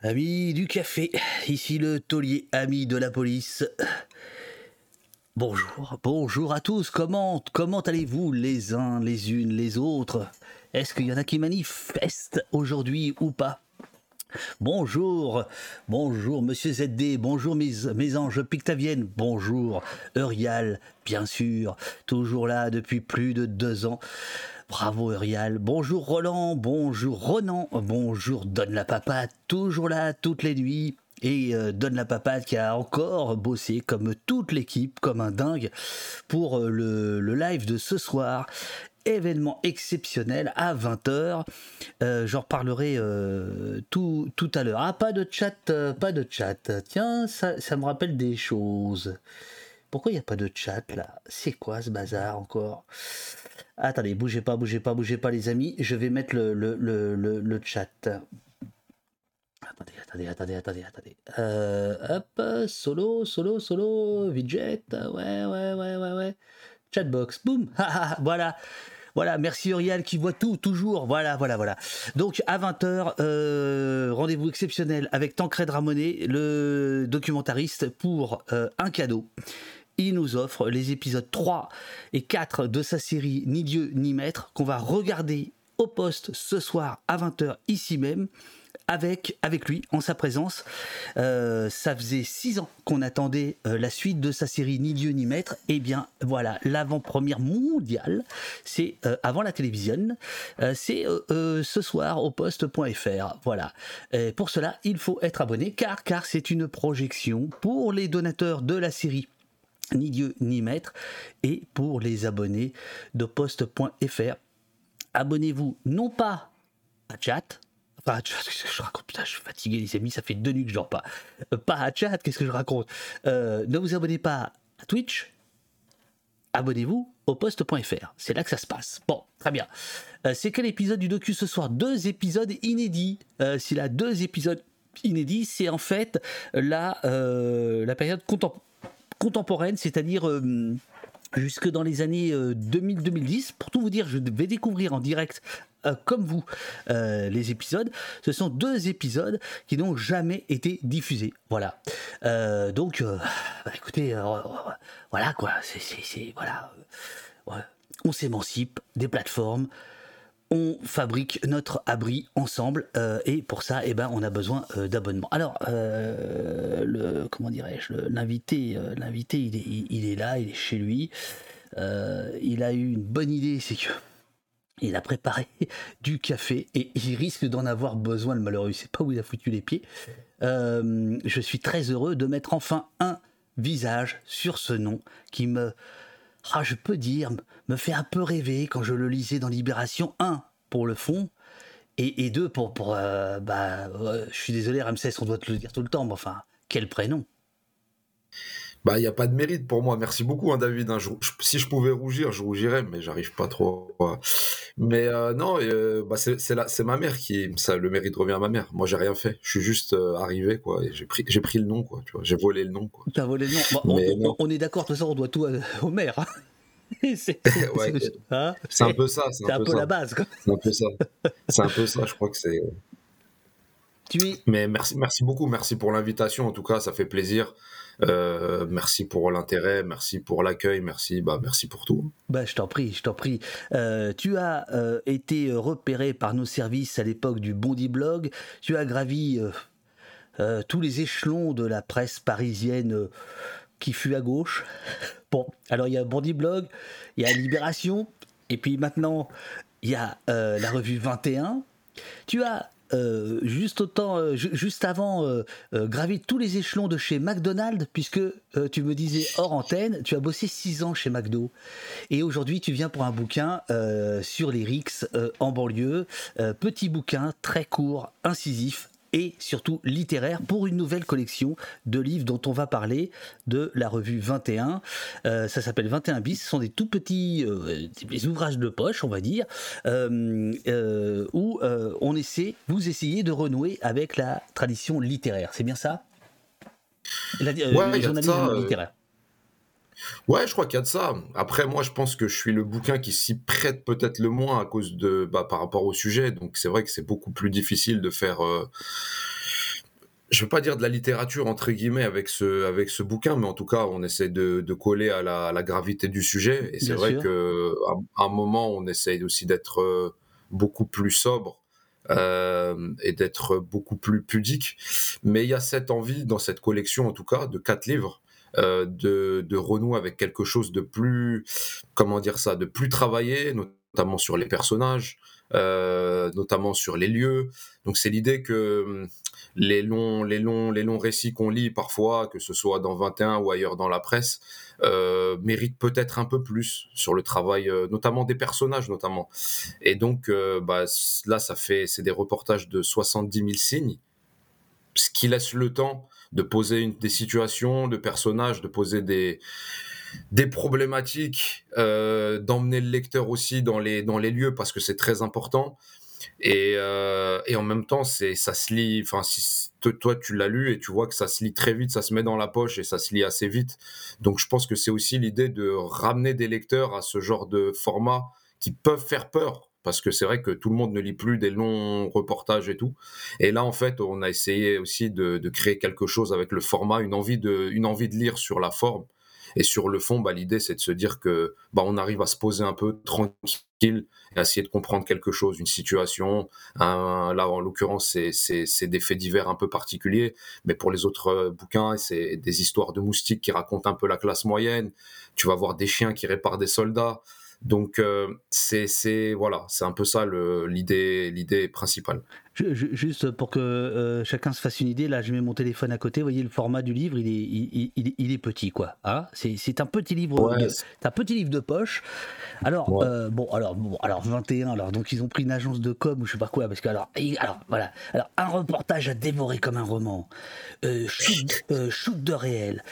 Amis du café, ici le taulier, ami de la police. Bonjour, bonjour à tous, comment, comment allez-vous les uns, les unes, les autres? Est-ce qu'il y en a qui manifestent aujourd'hui ou pas? Bonjour, bonjour Monsieur ZD, bonjour mes, mes anges pictaviennes, bonjour Eurial, bien sûr, toujours là depuis plus de deux ans. Bravo Eurial, bonjour Roland, bonjour Ronan, bonjour Donne la Papate, toujours là toutes les nuits. Et euh, Donne la Papate qui a encore bossé comme toute l'équipe, comme un dingue, pour euh, le, live de ce soir événement exceptionnel à 20h. Euh, J'en reparlerai tout, à l'heure. Ah, pas de chat, pas de chat. Tiens, ça, ça me rappelle des choses. Pourquoi il n'y a pas de chat là? C'est quoi ce bazar encore? Attendez, bougez pas, bougez pas, bougez pas les amis. Je vais mettre le, le, le, le, le chat. Attendez, attendez, attendez, attendez, attendez. Euh, hop, solo, solo, solo, widget. Ouais, ouais, ouais, ouais, ouais. Chatbox, boum, voilà. Voilà, merci Uriel qui voit tout, toujours. Voilà, voilà, voilà. Donc à 20h, euh, rendez-vous exceptionnel avec Tancred Ramonet, le documentariste, pour euh, un cadeau. Il nous offre les épisodes 3 et 4 de sa série Ni Dieu ni Maître qu'on va regarder au poste ce soir à 20h ici même avec, avec lui, en sa présence. Euh, ça faisait six ans qu'on attendait euh, la suite de sa série Ni Dieu ni Maître. Et bien voilà, l'avant-première mondiale, c'est euh, avant la télévision, c'est ce soir au poste.fr. Voilà. Et pour cela, il faut être abonné car, car c'est une projection pour les donateurs de la série ni Dieu ni Maître et pour les abonnés de poste.fr. Abonnez-vous non pas à chat, pas à chat, qu'est-ce que je raconte? Putain, je suis fatigué, les amis, ça fait deux nuits que je dors pas. Euh, pas à chat, qu'est-ce que je raconte? Euh, Ne vous abonnez pas à Twitch, abonnez-vous au poste.fr. C'est là que ça se passe. Bon, très bien. Euh, c'est quel épisode du docu ce soir? Deux épisodes inédits. S'il a deux épisodes inédits, c'est en fait la, la période contem- contemporaine, c'est-à-dire euh, jusque dans les années euh, 2000-2010. Pour tout vous dire, je vais découvrir en direct, euh, comme vous, euh, les épisodes. Ce sont deux épisodes qui n'ont jamais été diffusés. Voilà. Euh, donc, euh, bah, écoutez, euh, voilà quoi. C'est, voilà. Euh. On s'émancipe des plateformes. On fabrique notre abri ensemble euh, et pour ça, eh ben, on a besoin euh, d'abonnements. Alors, euh, le, comment dirais-je, l'invité, l'invité, il est, là, il est chez lui. Il a eu une bonne idée, c'est que il a préparé du café et il risque d'en avoir besoin, le malheureux. Il sait pas où il a foutu les pieds. Je suis très heureux de mettre enfin un visage sur ce nom qui me, ah, je peux dire, me fait un peu rêver quand je le lisais dans Libération. Un, pour le fond, et, et deux, pour... pour euh, bah, euh, je suis désolé, Ramsès, on doit te le dire tout le temps, mais enfin, quel prénom? Bah, il n'y a pas de mérite pour moi. Merci beaucoup, hein, David. hein. Je- je- si je pouvais rougir, je rougirais, mais j'arrive pas trop. Mais euh, non, euh, bah, c'est ma mère qui. Ça, le mérite revient à ma mère. Moi, j'ai rien fait. Je suis juste euh, arrivé, quoi. J'ai pris, le nom, quoi. J'ai volé le nom, quoi. T'as volé le nom. Bon, on, est d'accord, de toute façon, on doit tout à- au maire. hein. c'est Ouais, hein un peu ça. C'est un, un peu la base. quoi. C'est un peu ça. C'est un peu ça. Je crois que c'est. Tu es Mais merci, merci beaucoup. Merci pour l'invitation. En tout cas, ça fait plaisir. Euh, merci pour l'intérêt. Merci pour l'accueil. Merci, bah, merci pour tout. Bah, je t'en prie, je t'en prie. Euh, tu as euh, été repéré par nos services à l'époque du Bondi Blog. Tu as gravi euh, euh, tous les échelons de la presse parisienne euh, qui fut à gauche. Bon, alors il y a Bondi Blog, il y a Libération, et puis maintenant il y a euh, la revue 21. Tu as euh, euh, ju- juste avant, euh, euh, tous les échelons de chez McDonald's, puisque tu me disais hors antenne, tu as bossé six ans chez McDo. Et aujourd'hui, tu viens pour un bouquin sur les RICS en banlieue. Petit bouquin, très court, incisif et surtout littéraire pour une nouvelle collection de livres dont on va parler de la revue 21. Euh, ça s'appelle 21 bis. Ce sont des tout petits euh, des ouvrages de poche, on va dire, euh, où on essaie, vous essayez de renouer avec la tradition littéraire. C'est bien ça? La, Ouais, le journalisme ça, littéraire. Ouais, je crois qu'il y a de ça. Après, moi, je pense que je suis le bouquin qui s'y prête peut-être le moins à cause de, bah, par rapport au sujet. Donc, c'est vrai que c'est beaucoup plus difficile de faire, euh, je vais pas dire de la littérature entre guillemets avec ce avec ce bouquin, mais en tout cas, on essaie de, de coller à la, la, gravité du sujet. Et c'est vrai que à, un moment, on essaye aussi d'être euh, beaucoup plus sobre euh, et d'être beaucoup plus pudique. Mais il y a cette envie dans cette collection, en tout cas, de quatre livres. Euh, de, de renouer avec quelque chose de plus, comment dire ça, de plus travaillé, notamment sur les personnages, euh, notamment sur les lieux. Donc c'est l'idée que hum, les longs, les longs, les longs récits qu'on lit parfois, que ce soit dans 21 ou ailleurs dans la presse, euh, méritent peut-être un peu plus sur le travail, euh, notamment des personnages, notamment. Et donc bah, là, ça fait, c'est des reportages de 70 000 signes, ce qui laisse le temps de poser des situations, de personnages, de poser des des problématiques, d'emmener le lecteur aussi dans les, dans les lieux parce que c'est très important. Et, euh, et en même temps, c'est ça se lit. Enfin, si toi tu l'as lu et tu vois que ça se lit très vite, ça se met dans la poche et ça se lit assez vite. Donc je pense que c'est aussi l'idée de ramener des lecteurs à ce genre de format qui peuvent faire peur parce que c'est vrai que tout le monde ne lit plus des longs reportages et tout. Et là, en fait, on a essayé aussi de, créer quelque chose avec le format, une envie de, une envie de lire sur la forme et sur le fond, bah, l'idée, c'est de se dire que bah, on arrive à se poser un peu tranquille et à essayer de comprendre quelque chose, une situation. là, en l'occurrence, c'est des faits divers un peu particuliers, mais pour les autres euh, bouquins, c'est des histoires de moustiques qui racontent un peu la classe moyenne. Tu vas voir des chiens qui réparent des soldats. Donc euh, c'est voilà, c'est un peu ça l'idée l'idée principale juste pour que euh, chacun se fasse une idée, là je mets mon téléphone à côté, vous voyez le format du livre, il est, il, est petit quoi. Hein c'est un petit livre, de, un petit livre de poche. Alors euh, bon, alors bon, alors 21, alors donc ils ont pris une agence de com ou je sais pas quoi parce que alors, alors voilà, alors un reportage à dévorer comme un roman, euh, shoot, de réel,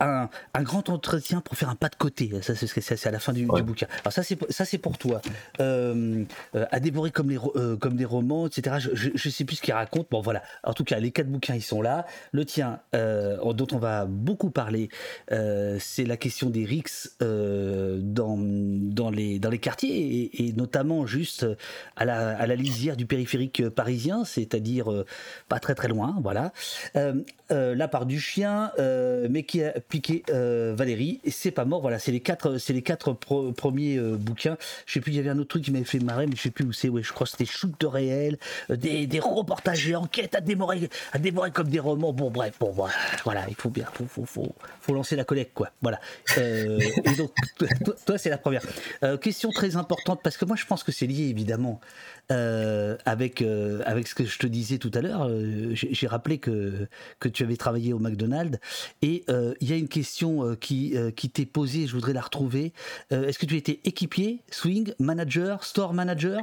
un, un, grand entretien pour faire un pas de côté, ça c'est à la fin du, bouquin. Alors ça c'est ça c'est pour toi, à dévorer comme les comme des romans, etc. Je, je, je sais plus ce qu'il raconte. Bon, voilà. En tout cas, les quatre bouquins, ils sont là. Le tien, euh, dont on va beaucoup parler, euh, c'est la question des rixes euh, dans, les, quartiers et, notamment juste à la, lisière du périphérique parisien, c'est-à-dire pas très très loin. Voilà. la part du chien, mais qui a piqué Valérie, c'est pas mort. Voilà, c'est les quatre, c'est les quatre premiers bouquins. Je sais plus, il y avait un autre truc qui m'avait fait marrer, mais je sais plus où c'est. Ouais, je crois que c'était Shoot de réel, des reportages et enquêtes à dévorer, à comme des romans. Bon, bref, bon, voilà, il faut bien, faut, faut, faut, lancer la collecte, quoi. Voilà. Euh, et donc, toi, c'est la première. Euh, question très importante, parce que moi, je pense que c'est lié, évidemment, euh, avec, avec ce que je te disais tout à l'heure. J'ai rappelé que, que tu avais travaillé au McDonald's, et il y a une question qui, qui t'est posée, je voudrais la retrouver. Est-ce que tu étais équipier, swing, manager, store manager?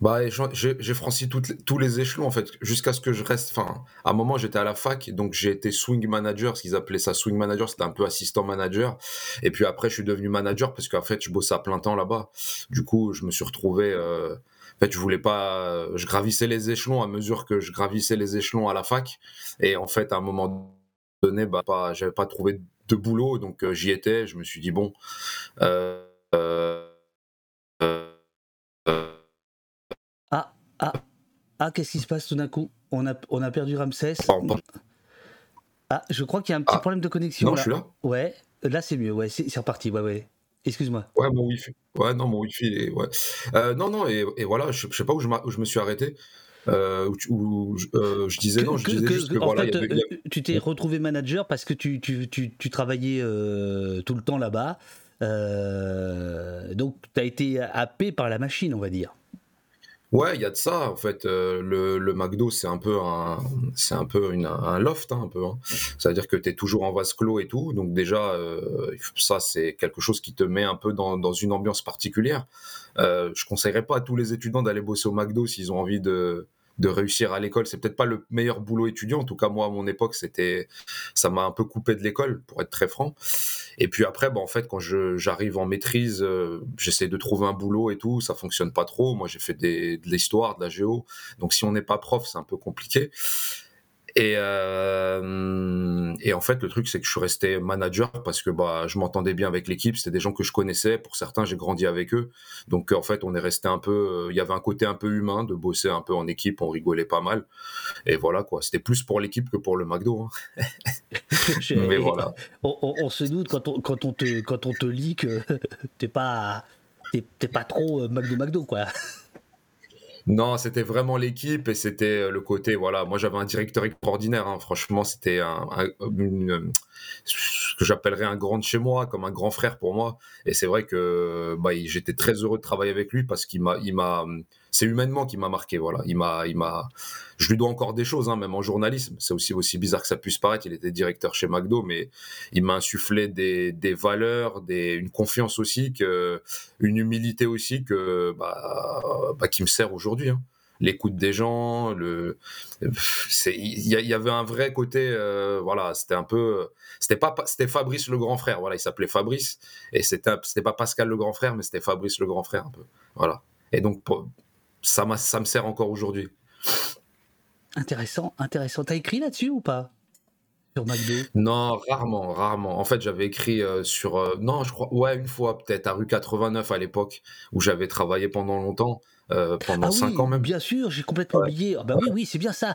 Bah, j'ai franchi toutes, tous les échelons en fait, jusqu'à ce que je reste. Enfin, à un moment j'étais à la fac, donc j'ai été swing manager, ce qu'ils appelaient ça swing manager, c'était un peu assistant manager. Et puis après, je suis devenu manager parce qu'en fait, je bossais à plein temps là-bas. Du coup, je me suis retrouvé. Euh, en fait, je voulais pas. Je gravissais les échelons à mesure que je gravissais les échelons à la fac. Et en fait, à un moment donné, bah, pas, j'avais pas trouvé de boulot, donc euh, j'y étais. Je me suis dit bon. Euh, euh, Ah, ah qu'est-ce qui se passe tout d'un coup? On a, on a perdu Ramsès. Ah, je crois qu'il y a un petit ah. problème de connexion. Non, là. je suis là. Ouais, là c'est mieux. Ouais, c'est reparti. Ouais, ouais. Excuse-moi. Ouais, mon wifi. Ouais, non, mon wifi. Est... Ouais. Euh, non, non, et, et, voilà, je, je sais pas où je, où je me suis arrêté. Euh, où, euh, je disais non, je disais juste que, voilà. Fait, y avait... Tu t'es retrouvé manager parce que tu, tu, tu, tu travaillais euh, tout le temps là-bas. Euh, donc, tu as été happé par la machine, on va dire. Ouais, il y a de ça. En fait, euh, le, le McDo, c'est un peu un, c'est un peu une, un loft, hein, un peu. Hein. C'est-à-dire que tu es toujours en vase clos et tout. Donc déjà, euh, ça, c'est quelque chose qui te met un peu dans, dans une ambiance particulière. Euh, je conseillerais pas à tous les étudiants d'aller bosser au McDo s'ils ont envie de, de réussir à l'école. C'est peut-être pas le meilleur boulot étudiant. En tout cas, moi, à mon époque, c'était, ça m'a un peu coupé de l'école, pour être très franc. Et puis après, bah, en fait, quand j'arrive en maîtrise, euh, j'essaie de trouver un boulot et tout. Ça fonctionne pas trop. Moi, j'ai fait des, de l'histoire, de la géo. Donc, si on n'est pas prof, c'est un peu compliqué. Et, euh, et en fait, le truc, c'est que je suis resté manager parce que bah, je m'entendais bien avec l'équipe. C'était des gens que je connaissais. Pour certains, j'ai grandi avec eux. Donc, en fait, on est resté un peu. euh, Il y avait un côté un peu humain de bosser un peu en équipe. On rigolait pas mal. Et voilà, quoi. C'était plus pour l'équipe que pour le McDo. hein. Mais voilà. on, on- on se doute quand on, quand on, te, quand on te lit que t'es pas, pas trop euh, McDo McDo, quoi. Non, c'était vraiment l'équipe et c'était euh, le côté, voilà, moi j'avais un directeur extraordinaire, hein. franchement, c'était un, une- ce que j'appellerais un grand de chez moi, comme un grand frère pour moi. Et c'est vrai que bah, j'étais très heureux de travailler avec lui parce qu'il m'a, il m'a, c'est humainement qui m'a marqué, voilà. Il m'a, il m'a, je lui dois encore des choses, hein, même en journalisme. C'est aussi aussi bizarre que ça puisse paraître. Il était directeur chez McDo, mais il m'a insufflé des, valeurs, des, une confiance aussi, que, une humilité aussi que, bah, bah, qui me sert aujourd'hui. hein. L'écoute des gens, le, il y avait un vrai côté, euh, voilà, c'était un peu, c'était pas, c'était Fabrice le grand frère, voilà, il s'appelait Fabrice et c'était, c'était pas Pascal le grand frère, mais c'était Fabrice le grand frère un peu, voilà. Et donc pour- ça ça me sert encore aujourd'hui. Intéressant, intéressant. T'as écrit là-dessus ou pas? Sur McDo Non, rarement, rarement. En fait, j'avais écrit euh, sur, euh, non, je crois, ouais, une fois peut-être à rue 89 à l'époque où j'avais travaillé pendant longtemps, euh, pendant Ah 5 oui, ans même. bien sûr, j'ai complètement Ouais. oublié. Ah bah oui, oui, c'est bien ça.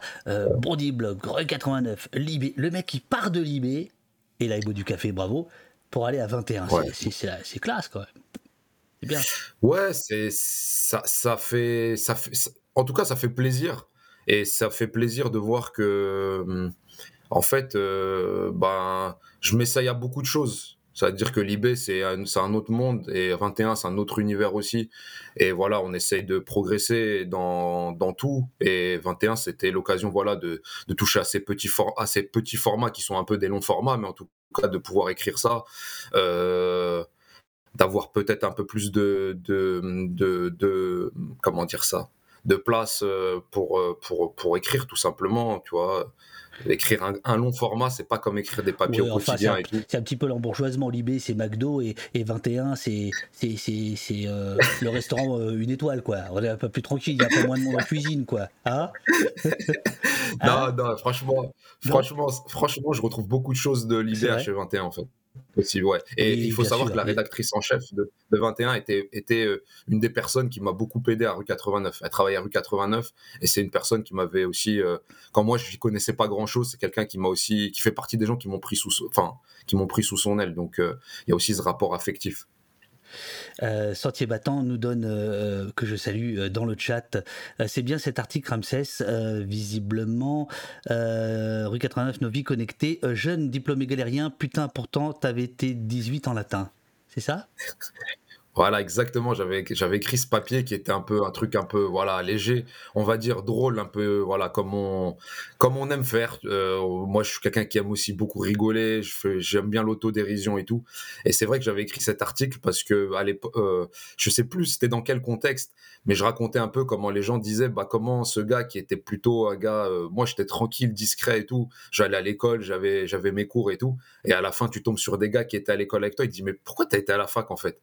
Bondi Blog, Rue 89, Libé. Le mec qui part de Libé, et là il boit du café, bravo, pour aller à 21. Ouais. C'est- C'est c'est- c'est classe quand même. Bien. Ouais, c'est ça, ça fait, ça fait, en tout cas, ça fait plaisir et ça fait plaisir de voir que, hum, en fait, euh, ben, je m'essaye à beaucoup de choses. Ça veut dire que l'IB, c'est un, un autre monde et 21, c'est un autre univers aussi. Et voilà, on essaye de progresser dans, dans tout. Et 21, c'était l'occasion, voilà, de, de toucher à ces petits for- à ces petits formats qui sont un peu des longs formats, mais en tout cas, de pouvoir écrire ça. Euh, d'avoir peut-être un peu plus de, de, de, de- comment dire ça de place euh, pour, euh, pour, pour écrire tout simplement tu vois écrire un, un long format c'est pas comme écrire des papiers Ouais, au enfin, quotidien c'est un petit peu l'embourgeoisement. Libé, c'est McDo et, et 21, c'est c'est- c'est- c'est, euh, le restaurant euh, une étoile, quoi. On est un peu plus tranquille, il y a un peu moins de monde en cuisine, quoi. Hein? Hein? non non? franchement franchement franchement je retrouve beaucoup de choses de l'IBR vrai? chez 21 en fait Possible, ouais. Et il faut savoir sûr, que la rédactrice en chef de, de 21 était, était euh, une des personnes qui m'a beaucoup aidé à rue 89. Elle travaillait à rue 89 et c'est une personne qui m'avait aussi, euh, quand moi je n'y connaissais pas grand chose, c'est quelqu'un qui m'a aussi, qui fait partie des gens qui m'ont pris sous, son- enfin, qui m'ont pris sous son aile. Donc euh, il y a aussi ce rapport affectif. Euh, Sentier Battant nous donne, euh, que je salue euh, dans le chat, euh, c'est bien cet article Ramsès, euh, visiblement, euh, rue 89, nos vies connectées, euh, jeune diplômé galérien, putain, pourtant t'avais été 18 en latin. C'est ça? Voilà, exactement. J'avais écrit ce papier qui était un peu un truc un peu voilà léger, on va dire drôle, un peu voilà comme on comme on aime faire. Euh, moi, je suis quelqu'un qui aime aussi beaucoup rigoler. J'aime bien l'autodérision et tout. Et c'est vrai que j'avais écrit cet article parce que à l'époque, euh, je sais plus c'était dans quel contexte, mais je racontais un peu comment les gens disaient bah comment ce gars qui était plutôt un gars, euh, moi j'étais tranquille, discret et tout. J'allais à l'école, j'avais j'avais mes cours et tout. Et à la fin, tu tombes sur des gars qui étaient à l'école avec toi. Ils te disent mais pourquoi t'as été à la fac en fait?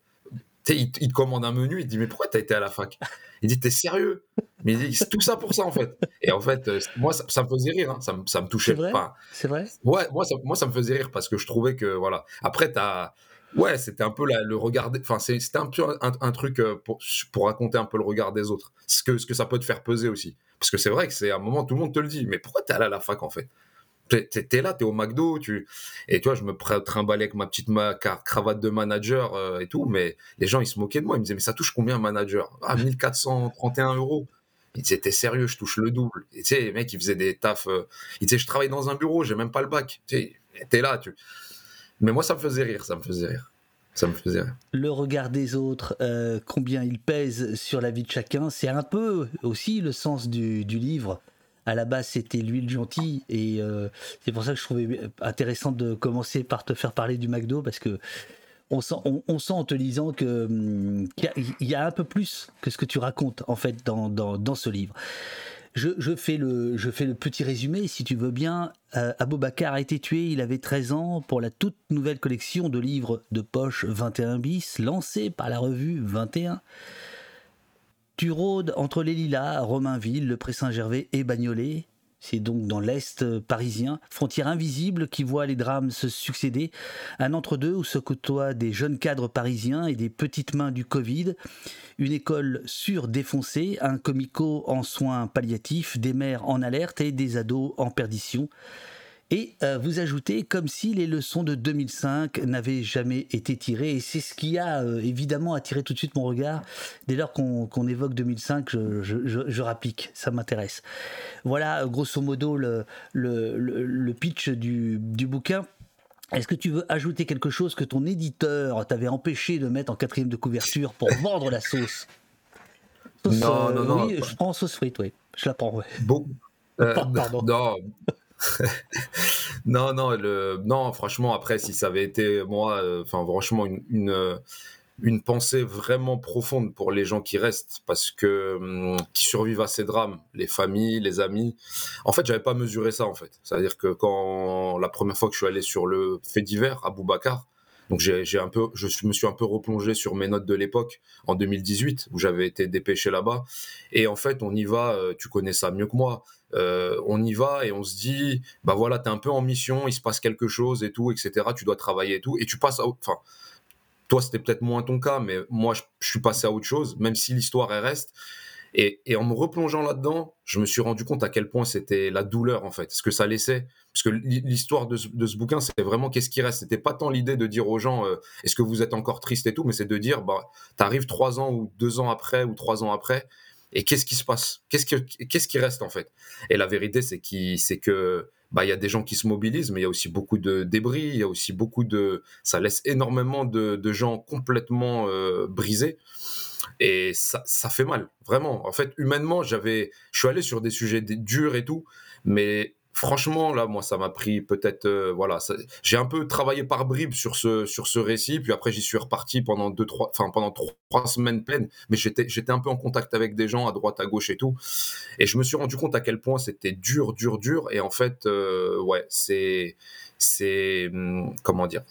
Il, te- il te commande un menu, il te dit mais pourquoi t'as été à la fac? Il dit t'es sérieux? Mais il dit c'est tout ça pour ça en fait. Et en fait, euh, moi ça, ça me faisait rire, hein, ça, me- ça me touchait C'est vrai? C'est vrai? Ouais, moi ça, moi ça me faisait rire parce que je trouvais que voilà. Après t'as ouais c'était un peu la- le regard, enfin c'était un peu un, un truc euh, pour, pour raconter un peu le regard des autres. Ce que ce que ça peut te faire peser aussi. Parce que c'est vrai que c'est un moment tout le monde te le dit. Mais pourquoi t'es allé à la fac en fait? T'es là, t'es au McDo, tu et tu vois, je me trimballais avec ma petite ma car- cravate de manager euh, et tout, mais les gens ils se moquaient de moi, ils me disaient mais ça touche combien un manager? Ah 1431 euros. Ils disaient t'es sérieux, je touche le double. Et tu sais, les mecs ils faisaient des tafs, euh, ils disaient je travaille dans un bureau, j'ai même pas le bac. Tu sais, t'es là, tu. Mais moi ça me faisait rire, ça me faisait rire, ça me faisait rire. Le regard des autres, euh, combien il pèse sur la vie de chacun, c'est un peu aussi le sens du, du livre. À la base, c'était l'huile gentille, et euh, c'est pour ça que je trouvais intéressant de commencer par te faire parler du McDo, parce que on sent, on, sent en te lisant hum, qu'il y, a- un peu plus que ce que tu racontes en fait dans, dans, ce livre. Je, je fais le, je fais le petit résumé, si tu veux bien. Euh, Aboubacar a été tué, il avait 13 ans, pour la toute nouvelle collection de livres de poche 21 bis, lancée par la revue 21. Tu rôdes entre les Lilas, Romainville, le Pré Saint-Gervais et Bagnolet. C'est donc dans l'Est parisien, frontière invisible qui voit les drames se succéder, un entre-deux où se côtoient des jeunes cadres parisiens et des petites mains du Covid, une école surdéfoncée, un comico en soins palliatifs, des mères en alerte et des ados en perdition et euh, vous ajoutez comme si les leçons de 2005 n'avaient jamais été tirées. Et c'est ce qui a euh, évidemment attiré tout de suite mon regard. Dès lors qu'on évoque 2005, je, je, ça m'intéresse. Voilà grosso modo le, le, le, pitch du, du bouquin. Est-ce que tu veux ajouter quelque chose que ton éditeur t'avait empêché de mettre en quatrième de couverture pour vendre la sauce, Non, non, non. Oui, je prends sauce frite, oui. Je la prends, ouais. Bon. Pardon. Non, non, non, le, non, franchement, après, si ça avait été moi, euh, enfin, franchement, une, une, pensée vraiment profonde pour les gens qui restent, parce que hum, qui survivent à ces drames, les familles, les amis. En fait, j'avais pas mesuré ça, en fait. C'est-à-dire que quand la première fois que je suis allé sur le fait divers à Boubacar, donc j'ai un peu, je me suis un peu replongé sur mes notes de l'époque en 2018 où j'avais été dépêché là-bas. Et en fait, on y va. Euh, tu connais ça mieux que moi. Euh, on y va et on se dit, bah voilà, t'es un peu en mission, il se passe quelque chose et tout, etc. Tu dois travailler et tout, et tu passes à, enfin, toi c'était peut-être moins ton cas, mais moi je, suis passé à autre chose, même si l'histoire elle reste. Et, en me replongeant là-dedans, je me suis rendu compte à quel point c'était la douleur en fait, ce que ça laissait. Parce que l'histoire de, ce bouquin, c'était vraiment qu'est-ce qui reste. C'était pas tant l'idée de dire aux gens, euh, est-ce que vous êtes encore triste et tout, mais c'est de dire, bah, t'arrives trois ans ou deux ans après ou trois ans après, et qu'est-ce qui se passe? Qu'est-ce qui, reste en fait? Et la vérité, c'est qui, c'est que bah y a des gens qui se mobilisent, mais il y a aussi beaucoup de débris, il y a aussi beaucoup de, ça laisse énormément de, de gens complètement euh, brisés. Et ça, ça fait mal, vraiment. En fait, humainement, j'avais, je suis allé sur des sujets durs et tout, mais franchement, là, moi, ça m'a pris peut-être, euh, voilà, j'ai un peu travaillé par bribes sur ce sur ce récit, puis après j'y suis reparti pendant deux trois, enfin pendant trois, semaines pleines, mais j'étais j'étais un peu en contact avec des gens à droite, à gauche et tout, et je me suis rendu compte à quel point c'était dur, dur, dur, et en fait, euh, ouais, c'est c'est hum, comment dire,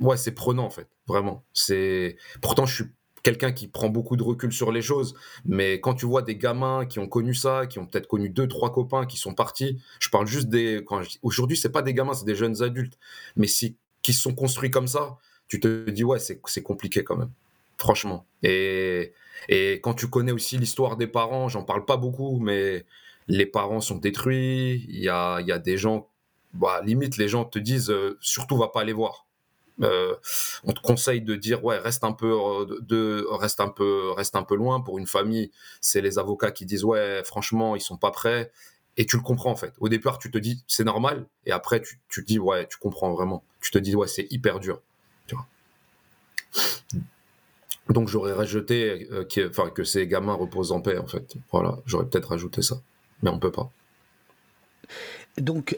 ouais, c'est prenant en fait, vraiment. C'est pourtant je suis quelqu'un qui prend beaucoup de recul sur les choses, mais quand tu vois des gamins qui ont connu ça, qui ont peut-être connu deux, trois copains qui sont partis, je parle juste des. Quand Aujourd'hui, c'est pas des gamins, c'est des jeunes adultes, mais si qui se sont construits comme ça, tu te dis ouais, c'est compliqué quand même, franchement. Et et quand tu connais aussi l'histoire des parents, j'en parle pas beaucoup, mais les parents sont détruits. Il y a, y a des gens, bah, limite, les gens te disent euh, surtout va pas les voir. Euh, on te conseille de dire ouais reste un peu euh, de reste un peu reste un peu loin. Pour une famille c'est les avocats qui disent ouais franchement ils sont pas prêts. Et tu le comprends en fait. Au départ tu te dis c'est normal. Et après tu, tu te dis ouais tu comprends vraiment. Tu te dis ouais c'est hyper dur. Tu vois. Donc j'aurais rajouté euh, enfin, que ces gamins reposent en paix en fait. Voilà. J'aurais peut-être rajouté ça. Mais on peut pas. Donc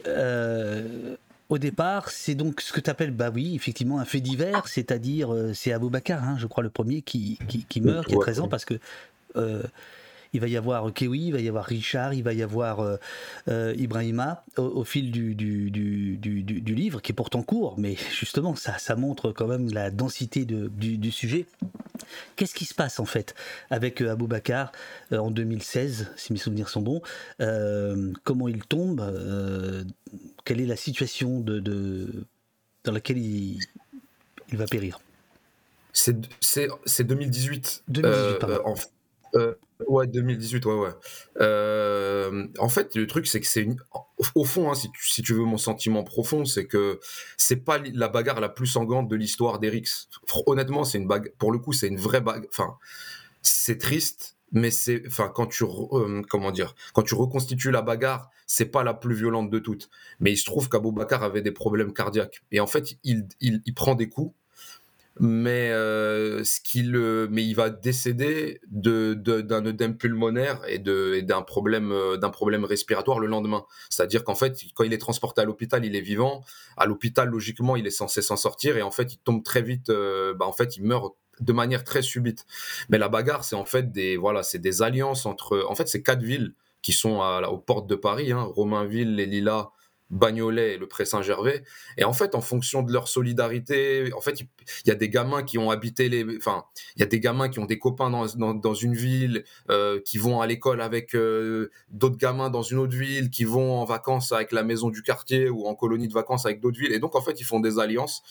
au départ, c'est donc ce que tu appelles, bah oui, effectivement, un fait divers, c'est-à-dire, euh, c'est Abou Bakar, hein, je crois, le premier qui, qui, meurt, qui est présent, parce que euh, il va y avoir Kewi, il va y avoir Richard, il va y avoir euh, euh, Ibrahima au, fil du, du, du, du, livre, qui est pourtant court, mais justement, ça, ça montre quand même la densité du, sujet. Qu'est-ce qui se passe en fait avec euh, Abou Bakar en 2016, si mes souvenirs sont bons Comment il tombe Quelle est la situation de, de dans laquelle il, il va périr? C'est 2018. 2018 pardon. Euh, ouais, 2018, ouais, ouais. Euh, en fait, le truc, c'est que c'est au fond, hein, si, tu, veux mon sentiment profond, c'est que c'est pas la bagarre la plus sanglante de l'histoire d'Erix. Honnêtement, c'est une bagarre. Pour le coup, c'est une vraie bagarre. Enfin, c'est triste, mais c'est, enfin, quand tu, euh, comment dire, quand tu reconstitues la bagarre, c'est pas la plus violente de toutes. Mais il se trouve qu'Abou Bakar avait des problèmes cardiaques et en fait, il, il, il prend des coups mais euh, ce qu'il mais il va décéder de, d'un œdème pulmonaire et de d'un problème euh, d'un problème respiratoire le lendemain. C'est-à-dire qu'en fait, quand il est transporté à l'hôpital, il est vivant. À l'hôpital, logiquement, il est censé s'en sortir et en fait, il tombe très vite. Euh, bah, en fait, il meurt de manière très subite. Mais la bagarre, c'est en fait des voilà, c'est des alliances entre. En fait, c'est quatre villes qui sont à, aux portes de Paris, hein, Romainville, les Lilas, Bagnolet et le Pré Saint-Gervais. Et en fait, en fonction de leur solidarité, en fait, il y a des gamins qui ont habité les. Enfin, il y a des gamins qui ont des copains dans, dans, une ville, euh, qui vont à l'école avec euh, d'autres gamins dans une autre ville, qui vont en vacances avec la maison du quartier ou en colonie de vacances avec d'autres villes. Et donc, en fait, ils font des alliances.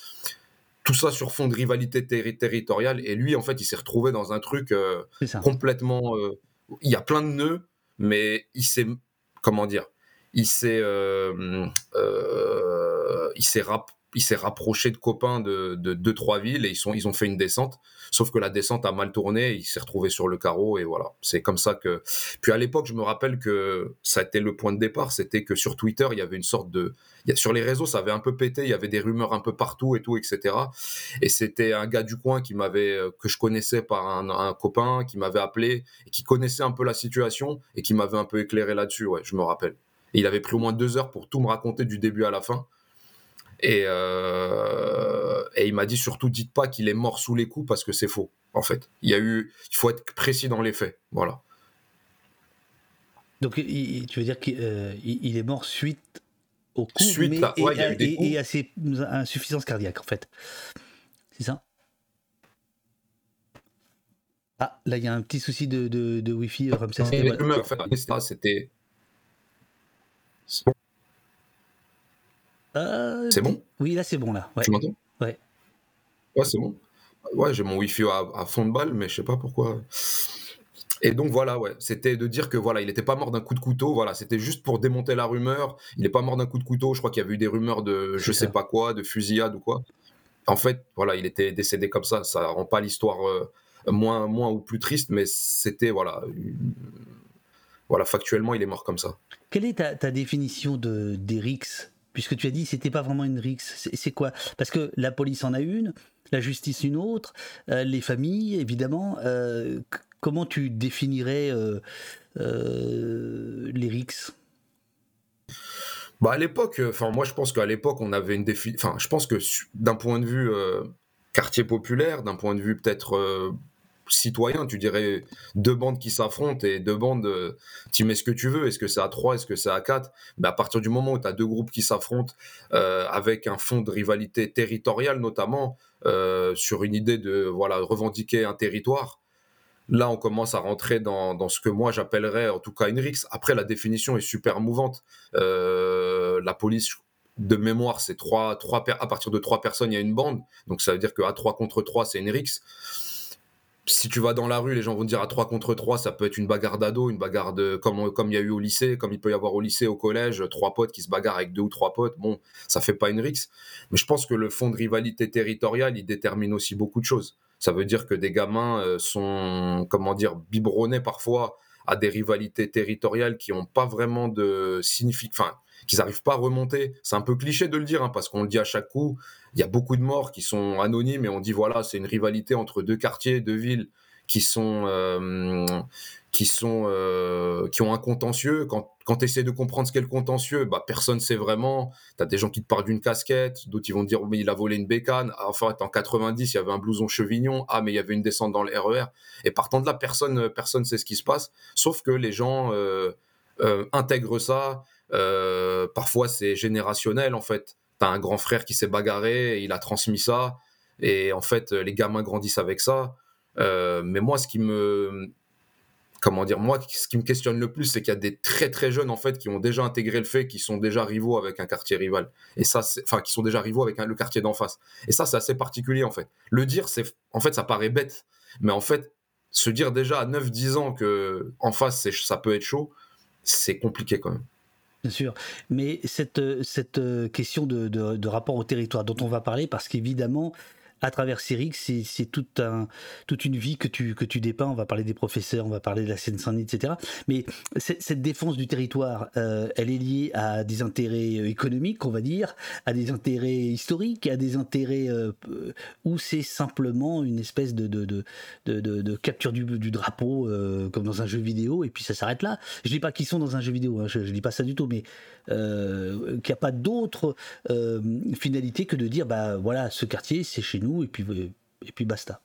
Tout ça sur fond de rivalité territoriale. Et lui, en fait, il s'est retrouvé dans un truc complètement. il y a plein de nœuds, mais il s'est comment dire, il s'est, euh, euh, il s'est rapproché de copains de, deux trois villes et ils sont ils ont fait une descente. Sauf que la descente a mal tourné il s'est retrouvé sur le carreau et voilà. C'est comme ça que puis à l'époque je me rappelle que ça a été le point de départ c'était que sur Twitter il y avait une sorte de sur les réseaux ça avait un peu pété il y avait des rumeurs un peu partout et tout etc et c'était un gars du coin qui m'avait euh, que je connaissais par un, un copain qui m'avait appelé et qui connaissait un peu la situation et qui m'avait un peu éclairé là-dessus ouais je me rappelle il avait pris au moins deux heures pour tout me raconter du début à la fin. Et, euh, et il m'a dit surtout, dites pas qu'il est mort sous les coups parce que c'est faux, en fait. Il y a eu, il faut être précis dans les faits, voilà. Donc, tu veux dire qu'il euh, est mort suite au coup, suite mais, et, à ses insuffisances cardiaques, en fait. C'est ça? Ah, là, il y a un petit souci de, de, de Wi-Fi, Ramsès. C'était euh, c'est bon Oui, là c'est bon là. Tu m'entends Ouais. Ouais, c'est bon. Ouais, j'ai mon Wi-Fi à, fond de balle, mais je sais pas pourquoi. Et donc voilà, ouais, c'était de dire que voilà, il n'était pas mort d'un coup de couteau, voilà, c'était juste pour démonter la rumeur. Il n'est pas mort d'un coup de couteau. Je crois qu'il y avait eu des rumeurs de je sais pas quoi, de fusillade ou quoi. En fait, voilà, il était décédé comme ça. Ça rend pas l'histoire euh, moins moins ou plus triste, mais c'était voilà, voilà, factuellement, il est mort comme ça. Quelle est ta, définition de des Puisque tu as dit c'était pas vraiment une rix, c'est quoi? Parce que la police en a une, la justice une autre, euh, les familles évidemment. Euh, comment tu définirais euh, les rix bah à l'époque, enfin moi je pense qu'à l'époque on avait une définition. Enfin je pense que d'un point de vue quartier populaire, d'un point de vue peut-être citoyen, tu dirais deux bandes qui s'affrontent et deux bandes, euh, tu mets ce que tu veux, est-ce que c'est à trois, est-ce que c'est à quatre? Mais à partir du moment où tu as deux groupes qui s'affrontent euh, avec un fond de rivalité territoriale notamment, euh, sur une idée de voilà revendiquer un territoire, là on commence à rentrer dans, ce que moi j'appellerais en tout cas une rixe. Après la définition est super mouvante. la police, de mémoire, c'est trois, trois à partir de trois personnes, il y a une bande. Donc ça veut dire qu'à trois contre trois, c'est une rixe si tu vas dans la rue, les gens vont dire à 3 contre 3, ça peut être une bagarre d'ado, une bagarre comme il y a eu au lycée, comme il peut y avoir au lycée, au collège, trois potes qui se bagarrent avec deux ou trois potes. Bon, ça fait pas une rixe, mais je pense que le fond de rivalité territoriale, il détermine aussi beaucoup de choses. Ça veut dire que des gamins euh, sont comment dire biberonnés parfois à des rivalités territoriales qui n'ont pas vraiment de signification, qu'ils n'arrivent pas à remonter. C'est un peu cliché de le dire, hein, parce qu'on le dit à chaque coup, il y a beaucoup de morts qui sont anonymes et on dit voilà, c'est une rivalité entre deux quartiers, deux villes qui sont euh, qui sont euh, qui ont un contentieux. Quand, quand tu essaies de comprendre ce qu'est le contentieux, bah personne sait vraiment. Tu as des gens qui te parlent d'une casquette, d'autres ils vont dire mais il a volé une bécane. Ah, enfin en 90, il y avait un blouson chevignon. Ah mais il y avait une descente dans le RER. E et partant de là, personne personne sait ce qui se passe, sauf que les gens euh, intègrent ça. Parfois c'est générationnel en fait t'as un grand frère qui s'est bagarré, il a transmis ça, et en fait, les gamins grandissent avec ça. Euh, mais moi, ce qui me. Comment dire Moi, ce qui me questionne le plus, c'est qu'il y a des très très jeunes, en fait, qui ont déjà intégré le fait qu'ils sont déjà rivaux avec un quartier rival. Et ça, enfin, qui sont déjà rivaux avec le quartier d'en face. Et ça, c'est assez particulier, en fait. Le dire, c'est. En fait, ça paraît bête. Mais en fait, se dire déjà à 9-10 ans que en face, ça peut être chaud, c'est compliqué quand même. Bien sûr, mais cette, cette euh, question de, de, rapport au territoire dont on va parler, parce qu'évidemment, à travers Cyrix, c'est toute, un, toute une vie que tu, dépeins. On va parler des professeurs, on va parler de la Seine-Saint-Denis, etc. Mais cette défense du territoire, euh, elle est liée à des intérêts euh, économiques, on va dire, à des intérêts historiques, à des intérêts euh, où c'est simplement une espèce de, capture du, drapeau, comme dans un jeu vidéo, et puis ça s'arrête là. Je dis pas qu'ils sont dans un jeu vidéo, hein, je, je dis pas ça du tout, mais qu'il n'y a pas d'autre finalité que de dire, bah voilà, ce quartier, c'est chez nous et puis, et puis basta.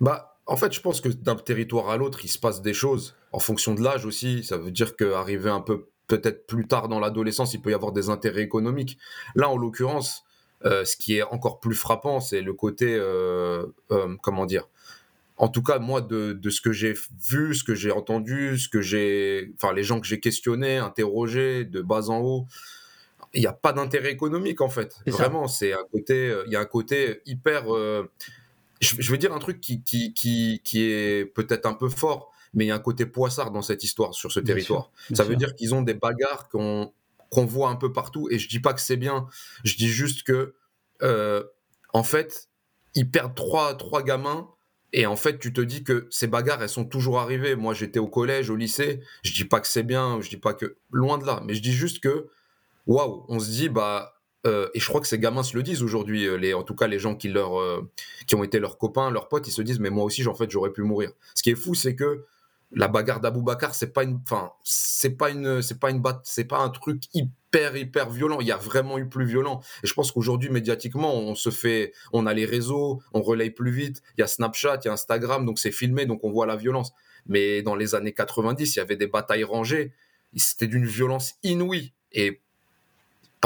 Bah, en fait, je pense que d'un territoire à l'autre, il se passe des choses. En fonction de l'âge aussi, ça veut dire qu'arriver un peu peut-être plus tard dans l'adolescence, il peut y avoir des intérêts économiques. Là, en l'occurrence, euh, ce qui est encore plus frappant, c'est le côté, euh, euh, comment dire, en tout cas, moi, de, ce que j'ai vu, ce que j'ai entendu, ce que j'ai, enfin, les gens que j'ai questionnés, interrogés de bas en haut, il n'y a pas d'intérêt économique en fait. Vraiment, c'est un côté, il y a un côté hyper. je, veux dire un truc qui, qui, qui, qui est peut-être un peu fort, mais il y a un côté poissard dans cette histoire sur ce territoire. Ça veut dire qu'ils ont des bagarres qu'on qu'on voit un peu partout. Et je dis pas que c'est bien. Je dis juste que, euh, en fait, ils perdent trois, trois gamins. Et en fait, tu te dis que ces bagarres, elles sont toujours arrivées. Moi, j'étais au collège, au lycée. Je dis pas que c'est bien. Je dis pas que loin de là. Mais je dis juste que, waouh, on se dit, bah, euh, et je crois que ces gamins se le disent aujourd'hui, euh, les, en tout cas les gens qui, leur, qui ont été leurs copains, leurs potes, ils se disent mais moi aussi en fait j'aurais pu mourir. Ce qui est fou c'est que la bagarre d'Abou Bakar, c'est pas une, enfin, c'est pas une, c'est pas une batte, c'est pas un truc hyper hyper violent. Il y a vraiment eu plus violent. Et je pense qu'aujourd'hui médiatiquement, on se fait, on a les réseaux, on relaye plus vite. Il y a Snapchat, il y a Instagram, donc c'est filmé, donc on voit la violence. Mais dans les années 90, il y avait des batailles rangées. C'était d'une violence inouïe. Et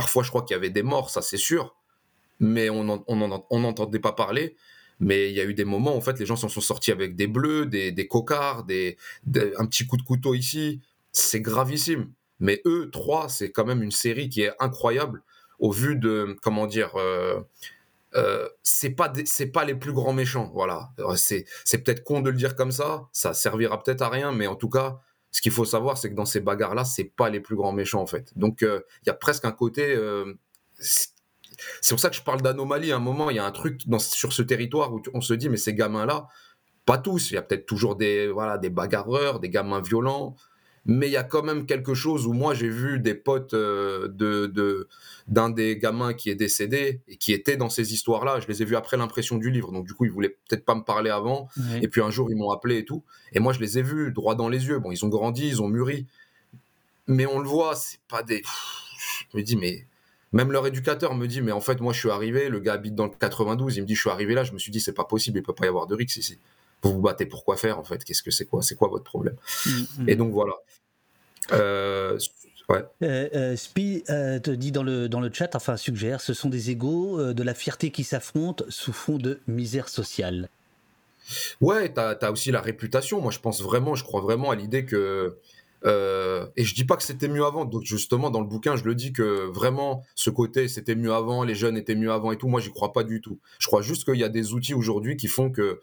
parfois, je crois qu'il y avait des morts, ça c'est sûr. Mais on n'entendait pas parler. Mais il y a eu des moments, en fait, les gens s'en sont sortis avec des bleus, des, cocards, des, un petit coup de couteau ici. C'est gravissime. Mais eux, trois, c'est quand même une série qui est incroyable au vu de, comment dire, euh, euh, c'est pas c'est pas les plus grands méchants voilà c'est c'est peut-être con de le dire comme ça ça servira peut-être à rien mais en tout cas ce qu'il faut savoir c'est que dans ces bagarres là c'est pas les plus grands méchants en fait. Donc euh, il y a presque un côté c'est pour ça que je parle d'anomalie. À un moment, il y a un truc sur ce territoire où on se dit, mais ces gamins-là, pas tous, il y a peut-être toujours des, voilà, des bagarreurs, des gamins violents, mais il y a quand même quelque chose où moi j'ai vu des potes euh, de d'un des gamins qui est décédé et qui était dans ces histoires-là. Je les ai vus après l'impression du livre, donc du coup ils voulaient peut-être pas me parler avant. Et puis un jour ils m'ont appelé et tout, et moi je les ai vus droit dans les yeux. Bon, ils ont grandi, ils ont mûri, mais on le voit, c'est pas des. Je me dis mais même leur éducateur me dit, mais en fait, moi, je suis arrivé, le gars habite dans le 92, il me dit, je suis arrivé là, je me suis dit, c'est pas possible, il peut pas y avoir de rix ici. Vous vous battez pour quoi faire, en fait Qu'est-ce que c'est quoi C'est quoi votre problème mm, mm. Et donc, voilà. Euh, ouais. Euh, euh, Spi te dit dans le, dans le chat, enfin suggère, ce sont des égaux, de la fierté qui s'affrontent sous fond de misère sociale. Ouais, tu as, aussi la réputation. Moi, je pense vraiment, je crois vraiment à l'idée que euh, et je dis pas que c'était mieux avant. Donc justement, dans le bouquin, je le dis que vraiment, ce côté, c'était mieux avant, les jeunes étaient mieux avant et tout. Moi, j'y crois pas du tout. Je crois juste qu'il y a des outils aujourd'hui qui font que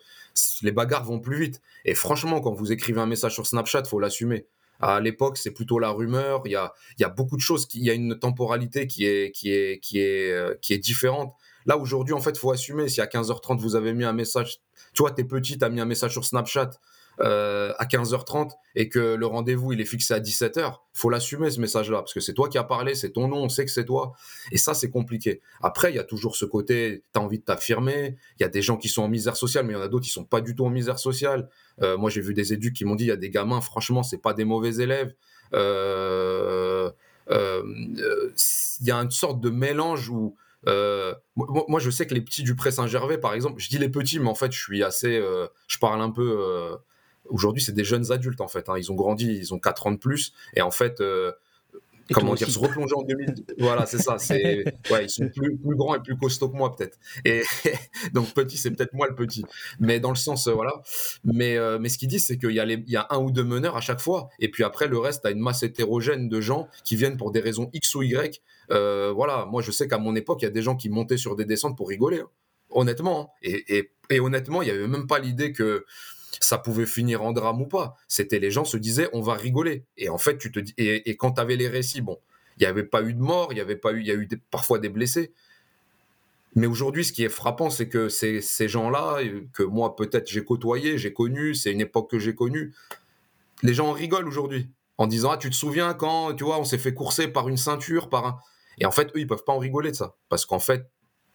les bagarres vont plus vite. Et franchement, quand vous écrivez un message sur Snapchat, faut l'assumer. À l'époque, c'est plutôt la rumeur. Il y a, y a beaucoup de choses. il y a une temporalité qui est, qui est, qui est, euh, qui est différente. Là, aujourd'hui, en fait, faut assumer. Si à 15h30, vous avez mis un message, toi, t'es petit, t'as mis un message sur Snapchat, euh, à 15h30 et que le rendez-vous il est fixé à 17h, faut l'assumer ce message-là parce que c'est toi qui as parlé, c'est ton nom, on sait que c'est toi. Et ça c'est compliqué. Après il y a toujours ce côté, tu as envie de t'affirmer. Il y a des gens qui sont en misère sociale, mais il y en a d'autres qui sont pas du tout en misère sociale. Euh, moi j'ai vu des éducs qui m'ont dit il y a des gamins, franchement c'est pas des mauvais élèves. Euh, il y a une sorte de mélange où moi, je sais que les petits du Pré Saint-Gervais, par exemple, je dis les petits, mais en fait, je suis assez, je parle un peu Aujourd'hui, c'est des jeunes adultes en fait. Hein. Ils ont grandi, ils ont 4 ans de plus. Et en fait, euh, comment dire, se replonger en 2000. voilà, c'est ça. C'est, ouais, ils sont plus, plus grands et plus costauds que moi peut-être. Et donc petit, c'est peut-être moi le petit. Mais dans le sens, euh, voilà. Mais, euh, mais ce qu'ils disent, c'est qu'il y, a il y a un ou deux meneurs à chaque fois. Et puis après, le reste, a une masse hétérogène de gens qui viennent pour des raisons X ou Y. voilà, moi je sais qu'à mon époque, il y a des gens qui montaient sur des descentes pour rigoler. Hein. Honnêtement. Hein. Et, et, et, honnêtement, il n'y avait même pas l'idée que ça pouvait finir en drame ou pas. C'était les gens se disaient on va rigoler. Et en fait, tu te dis et, quand tu avais les récits, bon, il n'y avait pas eu de mort, il y avait pas eu, il y a eu parfois des blessés. Mais aujourd'hui, ce qui est frappant, c'est que ces, ces gens-là, que moi peut-être j'ai côtoyé, j'ai connu, c'est une époque que j'ai connue, les gens en rigolent aujourd'hui en disant ah tu te souviens quand tu vois on s'est fait courser par une ceinture par un et en fait eux ils peuvent pas en rigoler de ça parce qu'en fait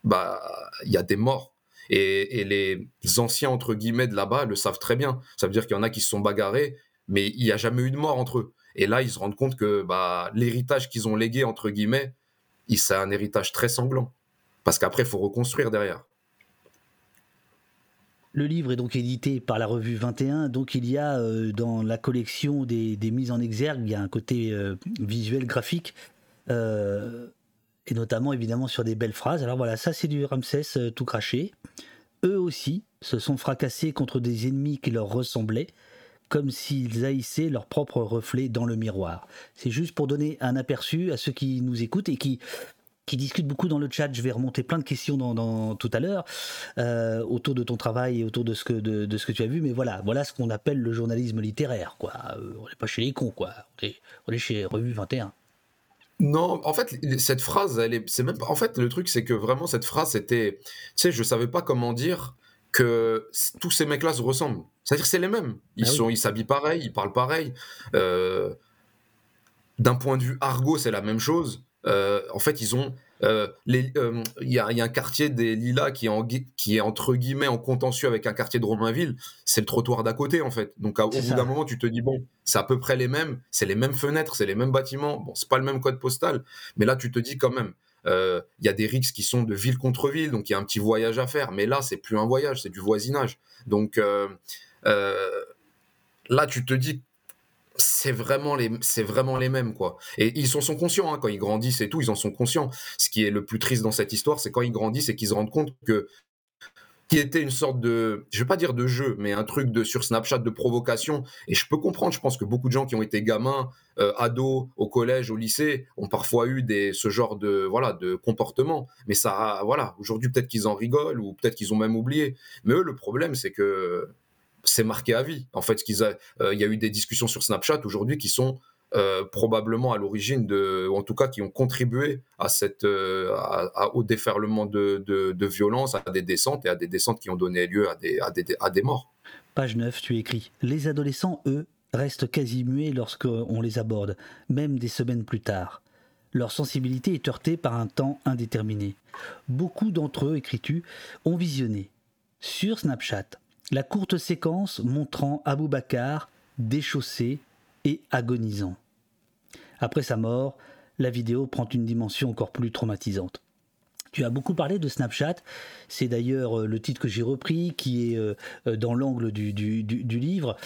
bah il y a des morts et, les anciens, entre guillemets, de là-bas le savent très bien. Ça veut dire qu'il y en a qui se sont bagarrés, mais il n'y a jamais eu de mort entre eux. Et là, ils se rendent compte que bah, l'héritage qu'ils ont légué, entre guillemets, c'est un héritage très sanglant. Parce qu'après, il faut reconstruire derrière. Le livre est donc édité par la revue 21, donc il y a dans la collection des, mises en exergue, il y a un côté visuel, graphique, et notamment évidemment sur des belles phrases. Alors voilà, ça c'est du Ramsès tout craché. Eux aussi se sont fracassés contre des ennemis qui leur ressemblaient, comme s'ils haïssaient leur propre reflet dans le miroir. C'est juste pour donner un aperçu à ceux qui nous écoutent et qui qui discutent beaucoup dans le chat. Je vais remonter plein de questions dans, tout à l'heure euh, autour de ton travail et autour de ce que de, ce que tu as vu. Mais voilà, voilà ce qu'on appelle le journalisme littéraire. Quoi. Euh, on n'est pas chez les cons, quoi. On est, chez Revue 21. Non, en fait, cette phrase, elle est, c'est même En fait, le truc, c'est que vraiment cette phrase, c'était, tu sais, je savais pas comment dire que tous ces mecs-là se ressemblent. C'est-à-dire c'est les mêmes. Ils, ah sont, ils s'habillent pareil, ils parlent pareil. Euh, d'un point de vue argot, c'est la même chose. Euh, en fait, ils ont. Euh, il y, a un quartier des Lilas qui est, qui est entre guillemets en contentieux avec un quartier de Romainville. C'est le trottoir d'à côté, en fait. Donc, au bout d'un moment, tu te dis, bon, c'est à peu près les mêmes, c'est les mêmes fenêtres, c'est les mêmes bâtiments. Bon, c'est pas le même code postal, mais là, tu te dis quand même, euh, il y a des rixes qui sont de ville contre ville, donc il y a un petit voyage à faire. Mais là, c'est plus un voyage, c'est du voisinage. Donc euh, euh, là, tu te dis c'est vraiment les c'est vraiment les mêmes quoi et ils en sont conscients hein, quand ils grandissent et tout ils en sont conscients ce qui est le plus triste dans cette histoire c'est quand ils grandissent et qu'ils se rendent compte que qui était une sorte de, je vais pas dire de jeu, mais un truc de sur Snapchat de provocation. Et je peux comprendre, je pense que beaucoup de gens qui ont été gamins, euh, ados, au collège, au lycée, ont parfois eu des, ce genre de, voilà, de comportement. Mais ça, voilà, aujourd'hui peut-être qu'ils en rigolent ou peut-être qu'ils ont même oublié. Mais eux, le problème, c'est que c'est marqué à vie. En fait, euh, il y a eu des discussions sur Snapchat aujourd'hui qui sont euh, probablement à l'origine de, ou en tout cas qui ont contribué à cette, euh, au déferlement de, de, violence, à des descentes et à des descentes qui ont donné lieu à des, à des, à des morts. Page 9, tu écris Les adolescents, eux, restent quasi muets lorsqu'on les aborde, même des semaines plus tard. Leur sensibilité est heurtée par un temps indéterminé. Beaucoup d'entre eux, écris-tu, ont visionné sur Snapchat la courte séquence montrant Abou Bakar déchaussé et agonisant. Après sa mort, la vidéo prend une dimension encore plus traumatisante. Tu as beaucoup parlé de Snapchat, c'est d'ailleurs euh, le titre que j'ai repris, qui est euh, euh, dans l'angle du, livre.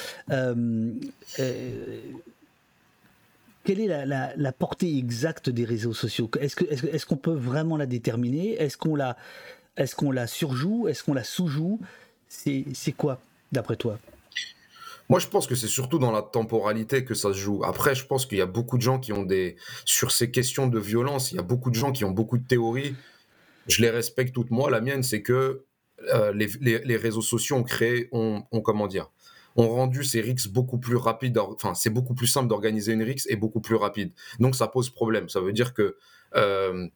quelle est la, portée exacte des réseaux sociaux? Est-ce qu'on peut vraiment la déterminer? Est-ce qu'on la, la surjoue? Est-ce qu'on la sous-joue? C'est quoi, d'après toi? Moi, je pense que c'est surtout dans la temporalité que ça se joue. Après, je pense qu'il y a beaucoup de gens qui ont des. Sur ces questions de violence, il y a beaucoup de gens qui ont beaucoup de théories. Je les respecte toutes. Moi, la mienne, c'est que euh, les, réseaux sociaux ont créé, ont, comment dire, ont rendu ces RIX beaucoup plus rapides. Enfin, c'est beaucoup plus simple d'organiser une RIX et beaucoup plus rapide. Donc, ça pose problème. Ça veut dire que. Euh,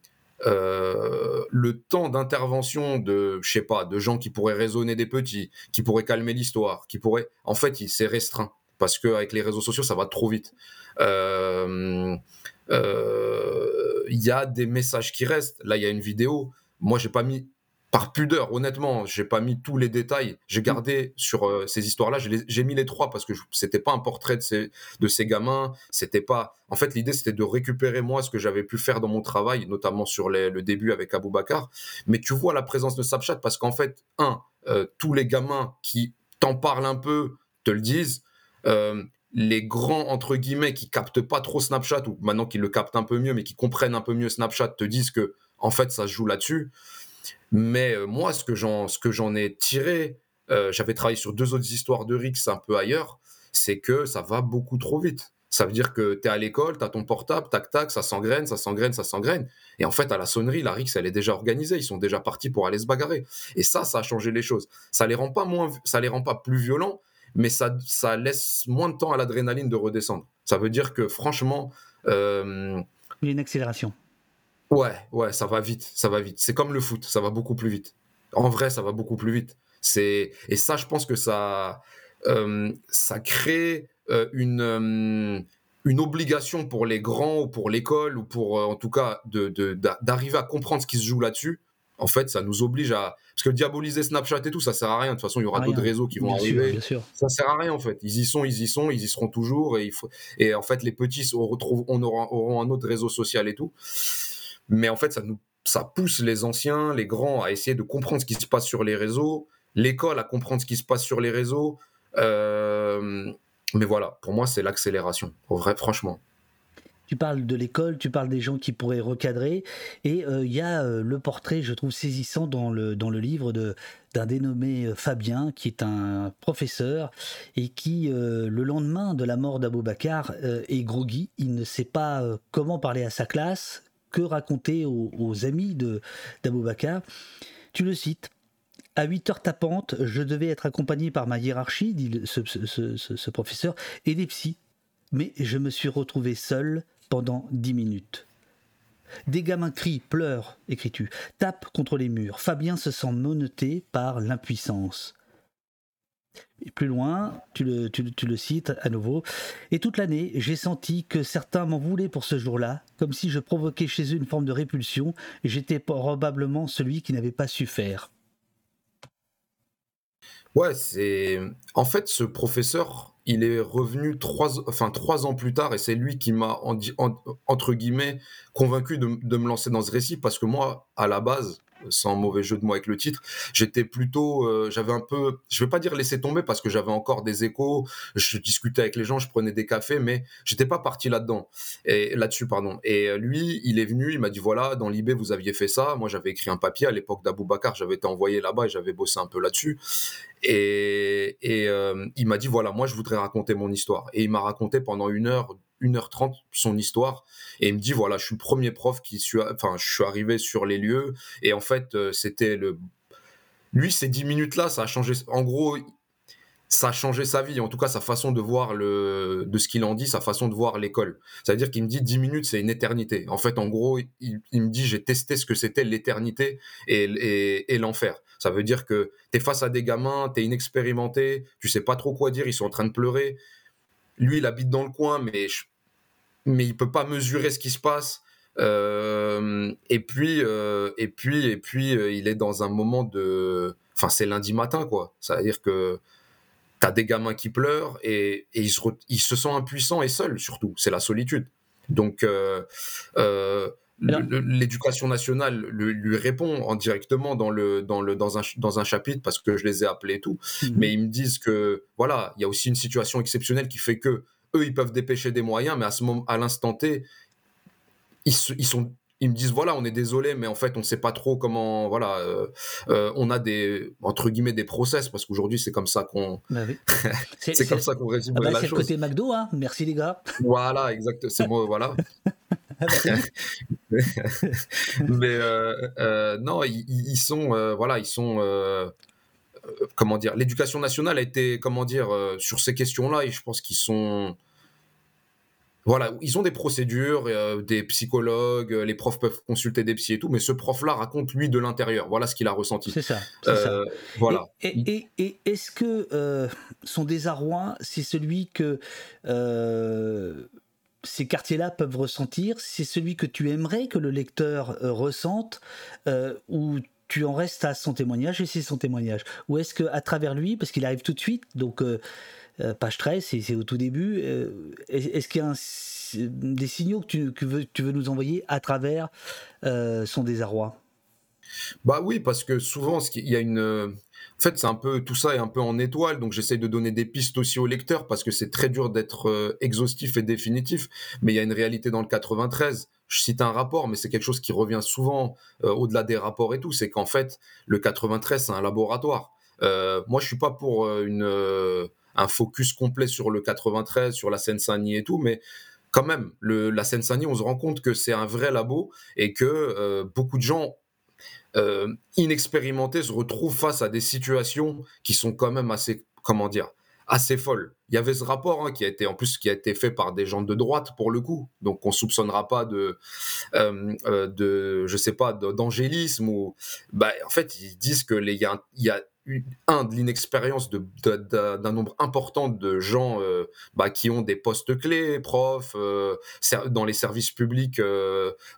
euh, le temps d'intervention de, je sais pas, de gens qui pourraient raisonner des petits, qui pourraient calmer l'histoire, qui pourraient, en fait, il s'est restreint parce qu'avec les réseaux sociaux, ça va trop vite. Euh, euh, il y a des messages qui restent. Là, il y a une vidéo. Moi, j'ai pas mis par pudeur, honnêtement, j'ai pas mis tous les détails. J'ai gardé sur euh, ces histoires-là, j'ai mis les trois parce que c'était pas un portrait de ces, de ces gamins. C'était pas. En fait, l'idée c'était de récupérer moi ce que j'avais pu faire dans mon travail, notamment sur le début avec Abou Bakar. Mais tu vois la présence de Snapchat parce qu'en fait, un, euh, tous les gamins qui t'en parlent un peu te le disent. Euh, les grands entre guillemets qui captent pas trop Snapchat ou maintenant qu'ils le captent un peu mieux, mais qui comprennent un peu mieux Snapchat, te disent que en fait ça se joue là-dessus. Mais euh, moi, ce que j'en ai tiré, euh, j'avais travaillé sur deux autres histoires de Rix un peu ailleurs, c'est que ça va beaucoup trop vite. Ça veut dire que tu es à l'école, tu as ton portable, tac, tac, ça s'engraine, ça s'engraine, ça s'engraine. Et en fait, à la sonnerie, la Rix, elle est déjà organisée. Ils sont déjà partis pour aller se bagarrer. Et ça, ça a changé les choses. Ça les rend pas moins, ça les rend pas plus violents, mais ça, ça laisse moins de temps à l'adrénaline de redescendre. Ça veut dire que franchement. Euh, Il y a une accélération. Ouais, ouais, ça va vite, ça va vite. C'est comme le foot, ça va beaucoup plus vite. En vrai, ça va beaucoup plus vite. C'est et ça, je pense que ça, euh, ça crée euh, une euh, une obligation pour les grands ou pour l'école ou pour en tout cas de d'arriver à comprendre ce qui se joue là-dessus. En fait, ça nous oblige à parce que diaboliser Snapchat et tout, ça sert à rien. De toute façon, il y aura d'autres réseaux qui vont arriver. Sûr, sûr. Ça sert à rien en fait. Ils y sont, ils y sont, ils y seront toujours. Et il faut et en fait, les petits on retrouve, on aura, auront un autre réseau social et tout. Mais en fait, ça nous pousse les anciens, les grands à essayer de comprendre ce qui se passe sur les réseaux l'école à comprendre ce qui se passe sur les réseaux. mais voilà, pour moi, c'est l'accélération, vrai, franchement tu parles de l'école, tu parles des gens qui pourraient recadrer, et euh, il y a euh, le portrait, je trouve saisissant dans le, dans le livre d'un dénommé euh, Fabien, qui est un professeur, et qui, le lendemain de la mort d'Aboubacar, est groggy, il ne sait pas comment parler à sa classe, que raconter aux, amis d'Aboubacar. Tu le cites. À 8 heures tapantes, je devais être accompagné par ma hiérarchie, dit ce, professeur, et des psys. Mais je me suis retrouvé seul, pendant dix minutes. Des gamins crient, pleurent, écris-tu, tapent contre les murs. Fabien se sent menotté par l'impuissance. Plus loin, tu le, cites à nouveau. Et toute l'année, j'ai senti que certains m'en voulaient pour ce jour-là, comme si je provoquais chez eux une forme de répulsion, j'étais probablement celui qui n'avait pas su faire. Ouais, c'est. En fait, ce professeur, il est revenu trois, enfin, trois ans plus tard et c'est lui qui m'a, entre guillemets, convaincu de, me lancer dans ce récit parce que moi, à la base, sans mauvais jeu de mots avec le titre, j'étais plutôt, euh, j'avais un peu, je vais pas dire laisser tomber parce que j'avais encore des échos, je discutais avec les gens, je prenais des cafés, mais j'étais pas parti là-dedans et là-dessus pardon. Et euh, lui, il est venu, il m'a dit voilà, dans l'IB vous aviez fait ça, moi j'avais écrit un papier à l'époque d'Abou Bakar, j'avais été envoyé là-bas et j'avais bossé un peu là-dessus. Et, et euh, il m'a dit voilà, moi je voudrais raconter mon histoire. Et il m'a raconté pendant une heure 1h30 son histoire. Et il me dit voilà je suis le premier prof qui suis enfin je suis arrivé sur les lieux. Et en fait euh, c'était le lui ces 10 minutes là ça a changé en gros ça a changé sa vie. En tout cas sa façon de voir le de ce qu'il en dit sa façon de voir l'école. C'est à dire qu'il me dit 10 minutes c'est une éternité. En fait en gros il, me dit j'ai testé ce que c'était l'éternité et, et, l'enfer. Ça veut dire que tu es face à des gamins tu es inexpérimenté tu sais pas trop quoi dire ils sont en train de pleurer. Lui il habite dans le coin mais je, mais il peut pas mesurer ce qui se passe. Euh, et puis, euh, et puis, et puis, euh, il est dans un moment de, enfin, c'est lundi matin, quoi. Ça veut dire que tu as des gamins qui pleurent et, et ils, se ils, se impuissants et seuls, surtout. C'est la solitude. Donc, l'éducation nationale lui, répond en directement dans le dans le dans un dans un chapitre parce que je les ai appelés et tout. Mhm. Mais ils me disent que voilà, il y a aussi une situation exceptionnelle qui fait que eux, ils peuvent dépêcher des moyens, mais à ce moment, à l'instant T, ils, ils, sont, ils me disent voilà, on est désolé, mais en fait, on ne sait pas trop comment. Voilà, euh, euh, on a des entre guillemets des process parce qu'aujourd'hui, c'est comme ça qu'on. Bah c'est comme ça qu'on résume ah bah, C'est le côté McDo, hein. Merci les gars. Voilà, exact. C'est moi, voilà. Ah bah mais euh, non, ils, ils sont voilà, ils sont comment dire, l'éducation nationale a été, comment dire, euh, sur ces questions-là, et je pense qu'ils sont, voilà, ils ont des procédures, euh, des psychologues, les profs peuvent consulter des psys et tout, mais ce prof-là raconte lui de l'intérieur. Voilà ce qu'il a ressenti. C'est ça. Voilà. Et, est-ce que son désarroi, c'est celui que ces quartiers-là peuvent ressentir? C'est celui que tu aimerais que le lecteur ressente ou tu en restes à son témoignage et c'est son témoignage Ou est-ce que à travers lui, parce qu'il arrive tout de suite, donc euh, euh, page 13, c'est au tout début, euh, est-ce qu'il y a des signaux que tu, veux, tu, veux, nous envoyer à travers son désarroi? Bah oui, parce que souvent, il y a une. En fait, c'est un peu tout ça est un peu en étoile, donc j'essaye de donner des pistes aussi au lecteur parce que c'est très dur d'être exhaustif et définitif. Mais il y a une réalité dans le 93 je cite un rapport, mais c'est quelque chose qui revient souvent euh, au-delà des rapports et tout, c'est qu'en fait, le 93, c'est un laboratoire. Euh, moi, je suis pas pour euh, une, un focus complet sur le 93, sur la Seine-Saint-Denis et tout, mais quand même, la Seine-Saint-Denis, on se rend compte que c'est un vrai labo et que beaucoup de gens inexpérimentés se retrouvent face à des situations qui sont quand même assez, comment dire, assez folle. Il y avait ce rapport hein, qui a été en plus qui a été fait par des gens de droite pour le coup, donc on soupçonnera pas de euh, euh, de je sais pas d'angélisme ou bah en fait ils disent que les il y a, un de l'inexpérience d'un nombre important de gens euh, bah, qui ont des postes clés, profs, dans les services publics,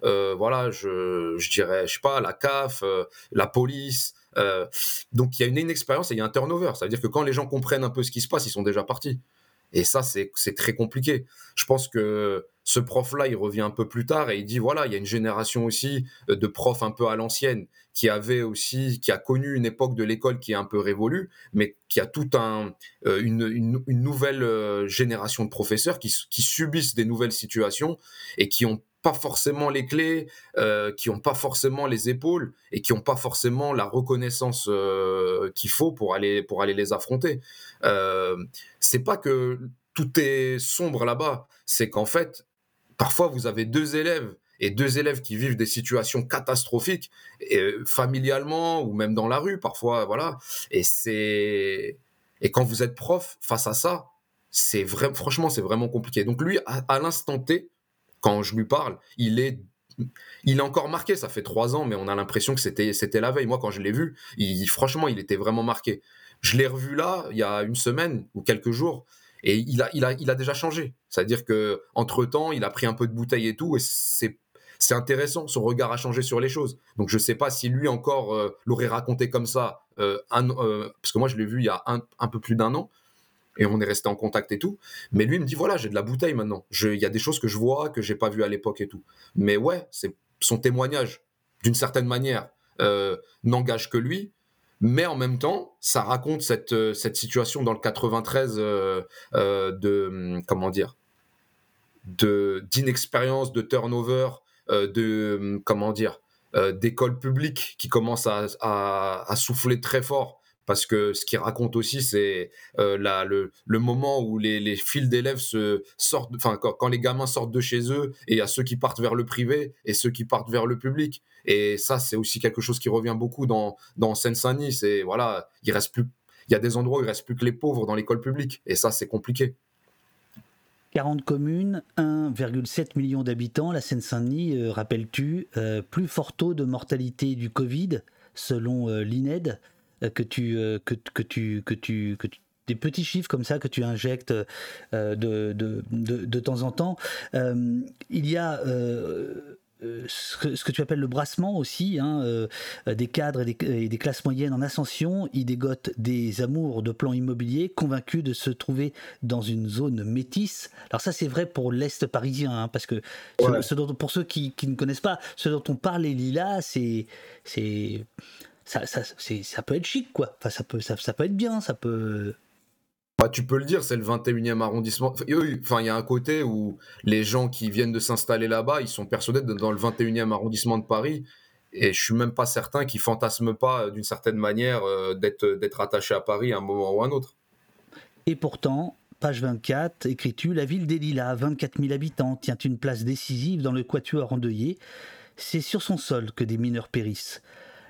voilà, je, je, dirais, je sais pas, la CAF, la police, euh, donc il y a une inexpérience et il y a un turnover. Ça veut dire que quand les gens comprennent un peu ce qui se passe, ils sont déjà partis. Et ça, c'est très compliqué. Je pense que ce prof-là, il revient un peu plus tard et il dit voilà, il y a une génération aussi euh, de profs un peu à l'ancienne qui avait aussi, qui a connu une époque de l'école qui est un peu révolue, mais qui a tout un, euh, une, nouvelle euh, génération de professeurs qui, subissent des nouvelles situations et qui n'ont pas forcément les clés, qui n'ont pas forcément les épaules et qui n'ont pas forcément la reconnaissance qu'il faut pour aller, pour aller les affronter. c'est pas que tout est sombre là-bas, c'est qu'en fait, Parfois, vous avez deux élèves et deux élèves qui vivent des situations catastrophiques, euh, familialement ou même dans la rue, parfois, voilà. Et c'est et quand vous êtes prof face à ça, c'est vrai, franchement, c'est vraiment compliqué. Donc lui, à, l'instant T, quand je lui parle, il est il est encore marqué, ça fait trois ans, mais on a l'impression que c'était, c'était la veille. Moi, quand je l'ai vu, franchement, il était vraiment marqué. Je l'ai revu là, il y a une semaine ou quelques jours, et il a, il a, il a déjà changé. C'est-à-dire que entre temps, il a pris un peu de bouteille et tout, et c'est c'est intéressant, son regard a changé sur les choses. Donc je ne sais pas si lui encore euh, l'aurait raconté comme ça, euh, euh, parce que moi je l'ai vu il y a un, un peu plus d'un an, et on est resté en contact et tout. Mais lui il me dit voilà, j'ai de la bouteille maintenant. Il y a des choses que je vois que j'ai pas vues à l'époque et tout. Mais ouais, son témoignage, d'une certaine manière, n'engage que lui mais en même temps, ça raconte cette, euh, situation dans le 93 euh, euh, de hum, comment dire de d'inexpérience, de turnover, de hum, comment dire d'école publique qui commence à, souffler très fort parce que ce qu'il raconte aussi, c'est euh, le, le, moment où les, les fils d'élèves se sortent, enfin quand, les gamins sortent de chez eux, et il y a ceux qui partent vers le privé et ceux qui partent vers le public. Et ça, c'est aussi quelque chose qui revient beaucoup dans, dans Seine-Saint-Denis. C'est voilà, il reste plus, il y a des endroits où il reste plus que les pauvres dans l'école publique, et ça, c'est compliqué. 40 communes, 1,7 million d'habitants. La Seine-Saint-Denis, euh, rappelles-tu, euh, plus fort taux de mortalité du Covid, selon l'INED. Euh, que tu, euh, que, que, tu, que, tu, que tu des petits chiffres comme ça que tu injectes euh, de, de, de, de, temps en temps. il y a ce que, ce, que, tu appelles le brassement aussi, hein, des cadres et des, des, classes moyennes en ascension. Ils dégotent des amours de plans immobiliers, convaincus de se trouver dans une zone métisse. Alors ça, c'est vrai pour l'Est parisien, hein, parce que ce, dont, pour ceux qui, qui, ne connaissent pas, ce dont on parle, les lilas, c'est ça, ça, ça peut être chic, quoi. Enfin, ça peut, ça, ça peut être bien, ça peut. Bah, tu peux le dire, c'est le 21e arrondissement. Enfin, il y a un côté où les gens qui viennent de s'installer là-bas, ils sont persuadés d'être dans le 21e arrondissement de Paris. Et je suis même pas certain qu'ils fantasment pas, euh, d'une certaine manière, euh, d'être, d'être attachés à Paris à un moment ou à un autre. Et pourtant, page 24, écris-tu, la ville des Lilas, 24 000 habitants, tient une place décisive dans le quatuor endeuillé. C'est sur son sol que des mineurs périssent.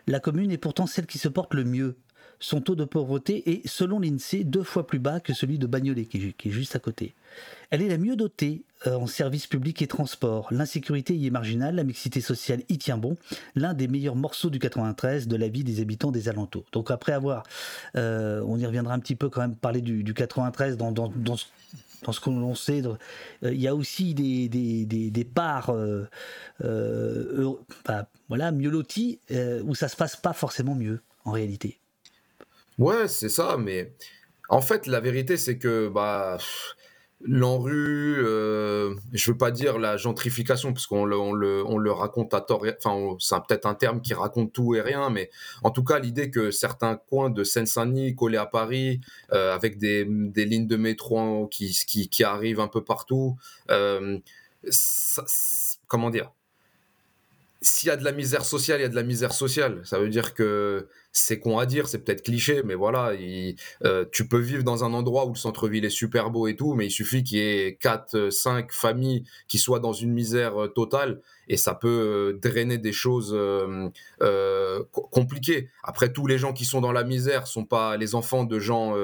La commune est pourtant celle qui se porte le mieux. Son taux de pauvreté est, selon l'INSEE, deux fois plus bas que celui de Bagnolet, qui, est juste à côté. Elle est la mieux dotée euh, en services publics et transports. L'insécurité y est marginale, la mixité sociale y tient bon. L'un des meilleurs morceaux du 93 de la vie des habitants des alentours. Donc après avoir, euh, on y reviendra un petit peu quand même, parler du, 93 dans, dans ce qu'on sait. Euh, il y a aussi des, des, des, parts euh, euh, voilà, mieux loties où ça se passe pas forcément mieux en réalité. Ouais, c'est ça, mais en fait, la vérité, c'est que bah, l'enrue, euh, je veux pas dire la gentrification, parce qu'on le, on le, on le, raconte à tort, enfin, c'est peut-être un terme qui raconte tout et rien, mais en tout cas, l'idée que certains coins de Seine-Saint-Denis collés à Paris, euh, avec des, des, lignes de métro qui, qui, qui, arrivent un peu partout, euh, comment dire? S'il y a de la misère sociale, il y a de la misère sociale. Ça veut dire que c'est con à dire, c'est peut-être cliché, mais voilà, euh, tu peux vivre dans un endroit où le centre-ville est super beau et tout, mais il suffit qu'il y ait 4, 5 familles qui soient dans une misère euh, totale et ça peut euh, drainer des choses compliquées. Après, tous les gens qui sont dans la misère sont pas les enfants de gens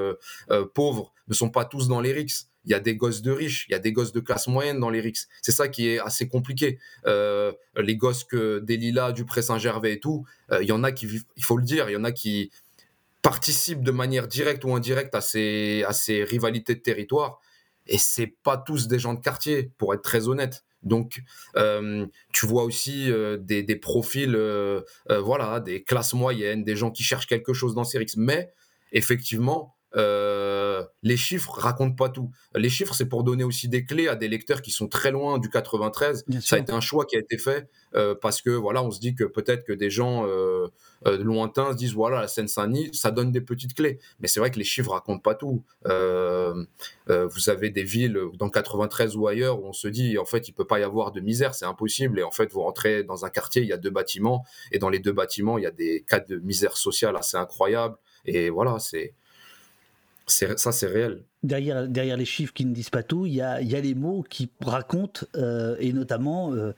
pauvres, ne sont pas tous dans les rixes il y a des gosses de riches, il y a des gosses de classe moyenne dans les RICS. C'est ça qui est assez compliqué. Euh, les gosses que des Lilas, du Pré-Saint-Gervais et tout, euh, il y en a qui, il faut le dire, il y en a qui participent de manière directe ou indirecte à ces, rivalités de territoire. Et c'est pas tous des gens de quartier, pour être très honnête. Donc, euh, tu vois aussi des, des, profils, voilà, des classes moyennes, des gens qui cherchent quelque chose dans ces RICS. Mais effectivement, euh, les chiffres racontent pas tout. Les chiffres, c'est pour donner aussi des clés à des lecteurs qui sont très loin du 93. ça a été un choix qui a été fait euh, parce que voilà, on se dit que peut-être que des gens euh, lointains se disent voilà, la Seine-Saint-Denis, ça donne des petites clés. Mais c'est vrai que les chiffres racontent pas tout. vous avez des villes dans le 93 ou ailleurs où on se dit en fait il peut pas y avoir de misère, c'est impossible. Et en fait, vous rentrez dans un quartier, il y a deux bâtiments et dans les deux bâtiments, il y a des cas de misère sociale assez incroyables. Et voilà, c'est ça, c'est réel. Derrière, derrière les chiffres qui ne disent pas tout, il y a, les mots qui racontent, euh, et notamment, euh,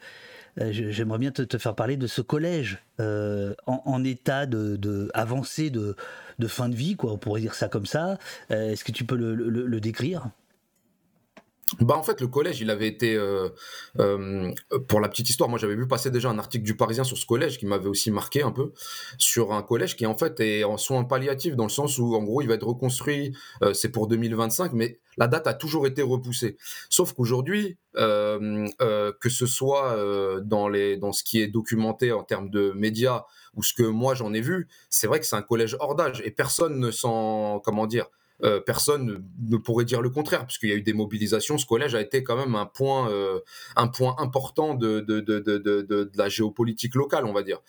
euh, j'aimerais bien te, faire parler de ce collège en, état de, de de, de, fin de vie, quoi, on pourrait dire ça comme ça. Est-ce que tu peux le décrire? Bah en fait le collège il avait été euh, euh, pour la petite histoire moi j'avais vu passer déjà un article du Parisien sur ce collège qui m'avait aussi marqué un peu sur un collège qui en fait est en soins palliatifs dans le sens où en gros il va être reconstruit euh, c'est pour 2025 mais la date a toujours été repoussée. Sauf qu'aujourd'hui que ce soit dans les dans ce qui est documenté en termes de médias ou ce que moi j'en ai vu c'est vrai que c'est un collège hors d'âge et personne ne s'en comment dire euh, personne ne pourrait dire le contraire, puisqu'il y a eu des mobilisations. Ce collège a été quand même un point, euh, important de, la géopolitique locale, on va dire.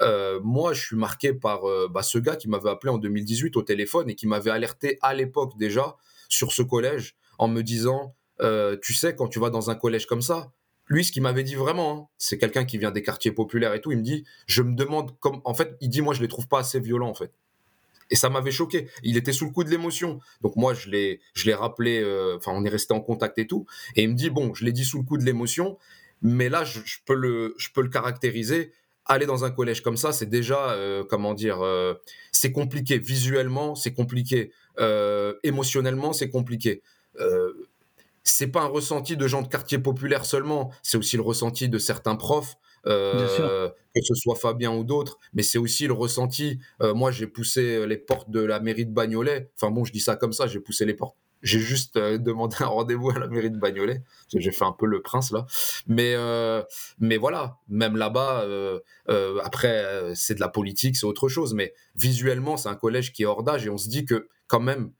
Euh, moi, je suis marqué par bah, ce gars qui m'avait appelé en 2018 au téléphone et qui m'avait alerté à l'époque déjà sur ce collège en me disant, tu sais, quand tu vas dans un collège comme ça, lui, ce qu'il m'avait dit vraiment, hein, c'est quelqu'un qui vient des quartiers populaires et tout, il me dit, je me demande en fait, il dit, moi, je les trouve pas assez violents, en fait. Et ça m'avait choqué. Il était sous le coup de l'émotion. Donc moi, je l'ai, je l'ai rappelé. Euh, enfin, on est resté en contact et tout. Et il me dit bon, je l'ai dit sous le coup de l'émotion, mais là, je, peux le, je peux le caractériser. Aller dans un collège comme ça, c'est déjà, euh, comment dire, euh, c'est compliqué visuellement, c'est compliqué émotionnellement, c'est compliqué. c'est pas un ressenti de gens de quartier populaire seulement, c'est aussi le ressenti de certains profs, euh, que ce soit Fabien ou d'autres, mais c'est aussi le ressenti. Euh, moi, j'ai poussé les portes de la mairie de Bagnolet. Enfin bon, je dis ça comme ça, j'ai poussé les portes. J'ai juste euh, demandé un rendez-vous à la mairie de Bagnolet. J'ai fait un peu le prince là. Mais, mais voilà, même là-bas, après, c'est de la politique, c'est autre chose. Mais visuellement, c'est un collège qui est hors d'âge et on se dit que quand même,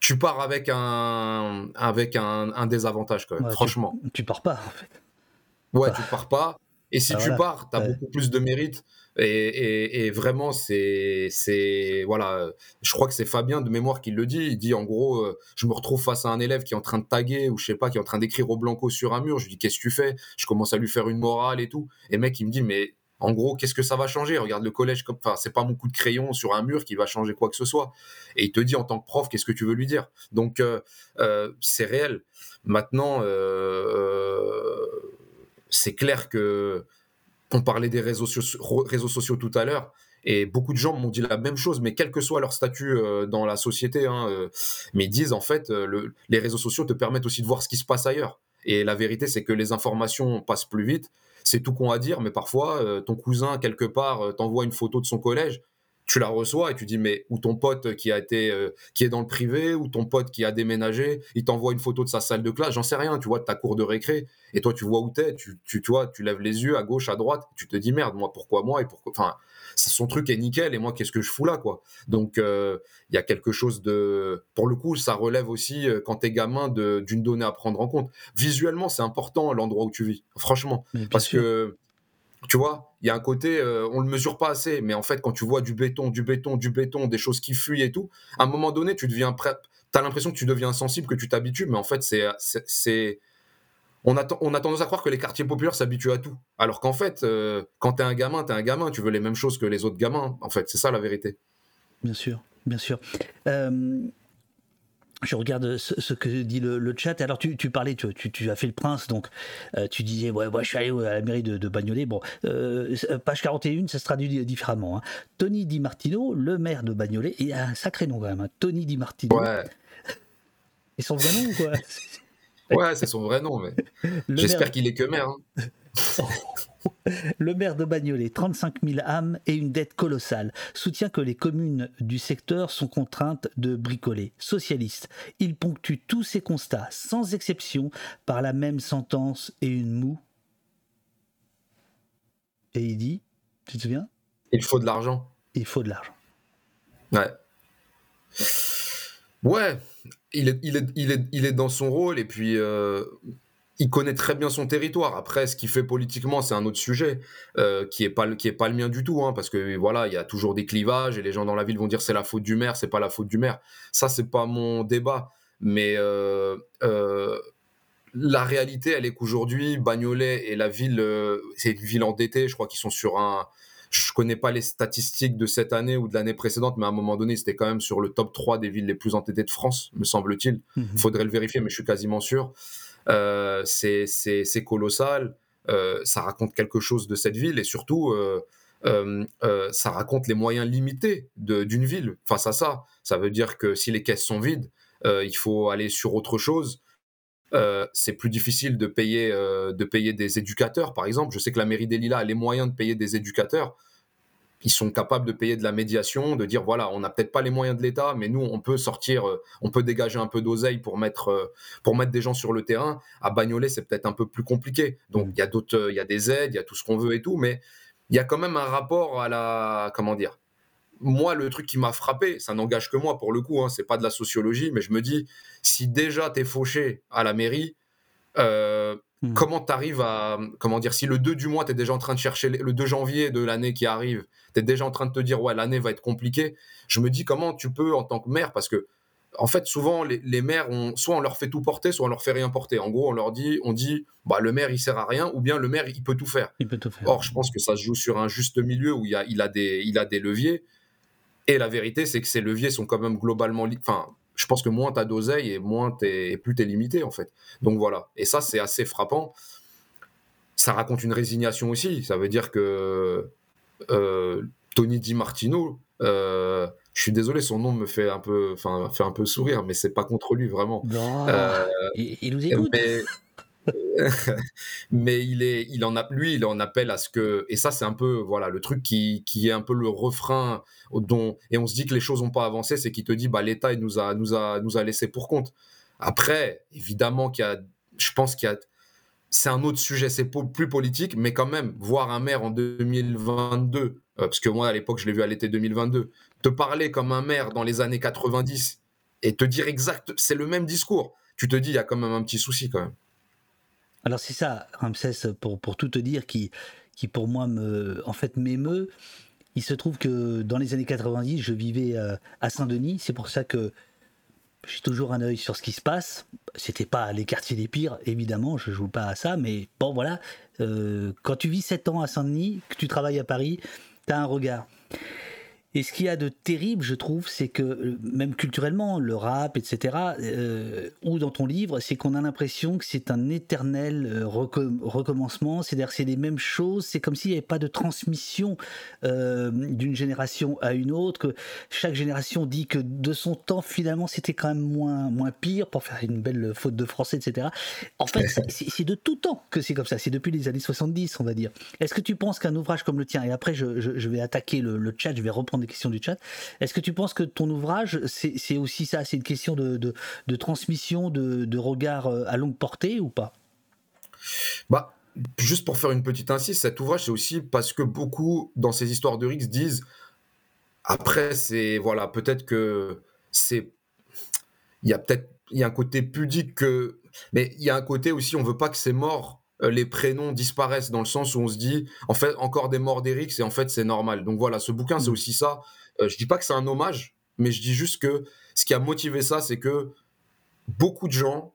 tu pars avec un, avec un, désavantage quand même, franchement. Tu, tu pars pas en fait. Ouais, tu pars pas. Et si ah, tu pars, tu as beaucoup plus de mérite. Et, et, vraiment, c'est, c'est, voilà, je crois que c'est Fabien de mémoire qui le dit. Il dit en gros, euh, je me retrouve face à un élève qui est en train de taguer ou je sais pas, qui est en train d'écrire au blanco sur un mur. Je lui dis, qu'est-ce que tu fais? Je commence à lui faire une morale et tout. Et mec, il me dit, mais en gros, qu'est-ce que ça va changer? Regarde le collège comme, enfin, c'est pas mon coup de crayon sur un mur qui va changer quoi que ce soit. Et il te dit en tant que prof, qu'est-ce que tu veux lui dire? Donc, euh, euh, c'est réel. Maintenant, c'est clair que on parlait des réseaux, sociaux, tout à l'heure, et beaucoup de gens m'ont dit la même chose, mais quel que soit leur statut euh, dans la société, hein, euh, mais ils disent en fait, euh, les réseaux sociaux te permettent aussi de voir ce qui se passe ailleurs. Et la vérité, c'est que les informations passent plus vite. C'est tout qu'on a à dire, mais parfois, ton cousin, quelque part, t'envoie une photo de son collège tu la reçois et tu dis mais ou ton pote qui a été euh, qui est dans le privé ou ton pote qui a déménagé il t'envoie une photo de sa salle de classe j'en sais rien tu vois de ta cour de récré. Et toi tu vois où t'es tu, tu tu vois tu lèves les yeux à gauche à droite tu te dis merde moi pourquoi moi et pourquoi enfin son truc est nickel et moi qu'est-ce que je fous là quoi. Donc euh, il y a quelque chose de pour le coup ça relève aussi euh, quand t'es gamin d'une donnée à prendre en compte. Visuellement c'est important l'endroit où tu vis franchement. Parce que tu vois, il y a un côté, euh, on le mesure pas assez, mais en fait, quand tu vois du béton, du béton, du béton, des choses qui fuient et tout, à un moment donné, tu deviens prêt. as l'impression que tu deviens sensible, que tu t'habitues, mais en fait, c'est, c'est, on a, on a tendance à croire que les quartiers populaires s'habituent à tout, alors qu'en fait, euh, quand tu es un gamin, tu es un gamin, tu veux les mêmes choses que les autres gamins. En fait, c'est ça la vérité. Bien sûr, bien sûr. Euh, je regarde ce, que dit le, chat. Alors, tu, parlais, tu, as fait le prince, donc euh, tu disais, ouais, je suis allé à la mairie de, Bagnolet. Bon, euh, page 41, ça se traduit différemment. Hein. Tony Di Martino, le maire de Bagnolet, il a un sacré nom quand même, hein. Tony Di Martino. Ouais. Et son vrai nom, quoi? Ouais, c'est son vrai nom, mais j'espère qu'il est que maire. Hein. Le maire de Bagnolet, 35 000 âmes et une dette colossale, soutient que les communes du secteur sont contraintes de bricoler. Socialiste, il ponctue tous ces constats, sans exception, par la même sentence et une moue. Et il dit, tu te souviens? Il faut de l'argent. Il faut de l'argent. Ouais. Ouais, il est, il est, il est, il est dans son rôle et puis euh, il connaît très bien son territoire. Après, ce qu'il fait politiquement, c'est un autre sujet euh, qui est pas qui est pas le mien du tout, hein, parce que voilà, il y a toujours des clivages et les gens dans la ville vont dire c'est la faute du maire, c'est pas la faute du maire. Ça, c'est pas mon débat, mais euh, euh, la réalité, elle est qu'aujourd'hui, Bagnolet et la ville, c'est une ville endettée. Je crois qu'ils sont sur un je connais pas les statistiques de cette année ou de l'année précédente, mais à un moment donné, c'était quand même sur le top 3 des villes les plus endettées de France, me semble-t-il. Il mhm. faudrait le vérifier, mais je suis quasiment sûr. Euh, c'est colossal. Euh, ça raconte quelque chose de cette ville et surtout, euh, ça raconte les moyens limités d'une ville face à ça. Ça veut dire que si les caisses sont vides, il faut aller sur autre chose. c'est plus difficile de payer, de payer des éducateurs, par exemple. Je sais que la mairie des Lilas a les moyens de payer des éducateurs ils sont capables de payer de la médiation, de dire voilà, on n'a peut-être pas les moyens de l'État, mais nous, on peut sortir, euh, on peut dégager un peu d'oseille pour mettre, euh, pour mettre des gens sur le terrain. À Bagnolet, c'est peut-être un peu plus compliqué. Donc, il y a d'autres, euh, il y a des aides, il y a tout ce qu'on veut et tout, mais il y a quand même un rapport à la, comment dire. Moi, le truc qui m'a frappé, ça n'engage que moi pour le coup, hein, c'est pas de la sociologie, mais je me dis, si déjà tu es fauché à la mairie, Hmm. Comment tu arrives à. Comment dire Si le 2 du mois, tu es déjà en train de chercher. Le 2 janvier de l'année qui arrive, tu es déjà en train de te dire, ouais, l'année va être compliquée. Je me dis, comment tu peux, en tant que maire, parce que, en fait, souvent, les, maires, ont, soit on leur fait tout porter, soit on leur fait rien porter. En gros, on leur dit, on dit, bah, le maire, il sert à rien, ou bien le maire, il peut tout faire. Il peut tout faire. Or, je pense que ça se joue sur un juste milieu où il, a, il, a, des, il a des leviers. Et la vérité, c'est que ces leviers sont quand même globalement. Enfin, je pense que moins tu as d'oseille et moins es, plus tu es limité en fait. Donc voilà. Et ça, c'est assez frappant. Ça raconte une résignation aussi. Ça veut dire que euh, Tony Di Martino, euh, je suis désolé, son nom me fait un peu, enfin, fait un peu sourire, mais c'est pas contre lui vraiment. Euh, il, nous écoute. mais est, il en lui, il en appelle à ce que, et ça c'est un peu, voilà, le truc qui, qui est un peu le refrain dont, et on se dit que les choses n'ont pas avancé, c'est qu'il te dit, bah l'État il nous a, nous a, nous a laissé pour compte. Après, évidemment qu'il y a, je pense qu'il y a, c'est un autre sujet, c'est plus politique, mais quand même, voir un maire en 2022, euh, parce que moi à l'époque je l'ai vu à l'été 2022, te parler comme un maire dans les années 90 et te dire exact, c'est le même discours. Tu te dis, il y a quand même un petit souci quand même. Alors c'est ça, Ramsès, pour, pour tout te dire, qui, qui pour moi me, en fait m'émeut. Il se trouve que dans les années 90, je vivais euh, à Saint-Denis. C'est pour ça que j'ai toujours un œil sur ce qui se passe. C'était pas les quartiers les pires, évidemment, je joue pas à ça, mais bon voilà. Euh, quand tu vis 7 ans à Saint-Denis, que tu travailles à Paris, tu as un regard. Et ce qu'il y a de terrible, je trouve, c'est que euh, même culturellement, le rap, etc., euh, ou dans ton livre, c'est qu'on a l'impression que c'est un éternel euh, recommencement. C'est-à-dire, c'est les mêmes choses. C'est comme s'il n'y avait pas de transmission d'une génération à une autre. Que chaque génération dit que de son temps, finalement, c'était quand même moins moins pire pour faire une belle faute de français, etc. En fait, c'est de tout temps que c'est comme ça. C'est depuis les années 70, on va dire. Est-ce que tu penses qu'un ouvrage comme le tien, et après, je, vais attaquer le, le chat, je vais reprendre des questions du chat. Est-ce que tu penses que ton ouvrage, c'est aussi ça, c'est une question de, transmission, de, regard euh, à longue portée ou pas? Bah, juste pour faire une petite insiste, cet ouvrage, c'est aussi parce que beaucoup dans ces histoires de Rix disent après, c'est voilà, peut-être que c'est il y a peut-être il y a un côté pudique que mais il y a un côté aussi on veut pas que ces morts les prénoms disparaissent dans le sens où on se dit, en fait, encore des morts d'Eric, et en fait, c'est normal. Donc voilà, ce bouquin, c'est mm. aussi ça. Euh, je dis pas que c'est un hommage, mais je dis juste que ce qui a motivé ça, c'est que beaucoup de gens,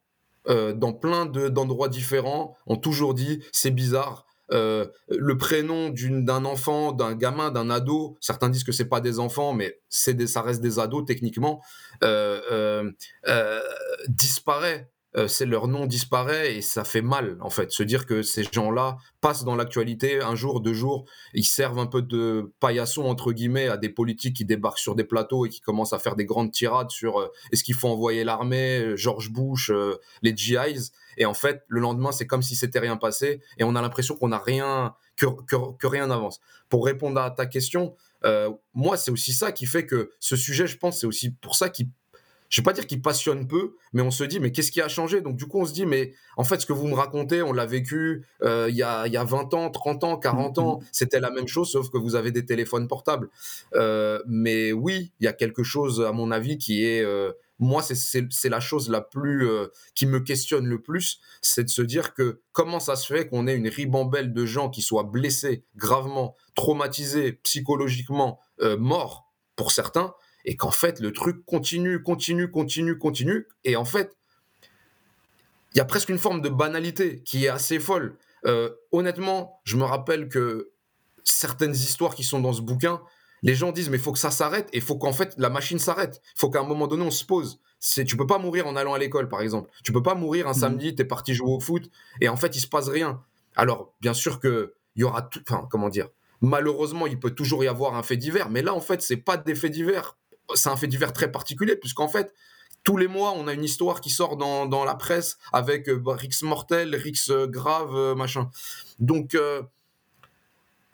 euh, dans plein d'endroits différents, ont toujours dit, c'est bizarre. le prénom d'un enfant, d'un gamin, d'un ado, certains disent que c'est pas des enfants, mais c'est ça reste des ados techniquement, disparaît euh, c'est leur nom disparaît et ça fait mal en fait. Se dire que ces gens-là passent dans l'actualité un jour, deux jours, ils servent un peu de paillasson entre guillemets à des politiques qui débarquent sur des plateaux et qui commencent à faire des grandes tirades sur euh, est-ce qu'il faut envoyer l'armée, euh, George Bush, les GIs. Et en fait, le lendemain, c'est comme si c'était rien passé et on a l'impression qu'on n'a rien, que, que, rien n'avance. Pour répondre à ta question, moi, c'est aussi ça qui fait que ce sujet, je pense, c'est aussi pour ça qu'il je vais pas dire qu'il passionne peu, mais on se dit, mais qu'est-ce qui a changé? Donc du coup, on se dit, mais en fait, ce que vous me racontez, on l'a vécu euh, il y, a, y, a, 20 ans, 30 ans, 40 ans, mm-hmm. c'était la même chose, sauf que vous avez des téléphones portables. Euh, mais oui, il y a quelque chose, à mon avis, qui est... Euh, moi, c'est la chose la plus qui me questionne le plus, c'est de se dire que comment ça se fait qu'on ait une ribambelle de gens qui soient blessés gravement, traumatisés psychologiquement, morts pour certains, et qu'en fait le truc continue, continue, continue, continue, et en fait il y a presque une forme de banalité qui est assez folle. Euh, honnêtement, je me rappelle que certaines histoires qui sont dans ce bouquin, les gens disent mais il faut que ça s'arrête et il faut qu'en fait la machine s'arrête. Il faut qu'à un moment donné on se pose. C'est tu peux pas mourir en allant à l'école par exemple. Tu peux pas mourir un mmh. samedi, tu es parti jouer au foot et en fait il se passe rien. Alors bien sûr que il y aura tout, enfin comment dire? Malheureusement, il peut toujours y avoir un fait divers, mais là en fait c'est pas des faits divers c'est un fait divers très particulier, puisqu'en fait, tous les mois, on a une histoire qui sort dans, dans la presse avec euh, bah, Rix mortel, Rix euh, grave, euh, machin. Donc,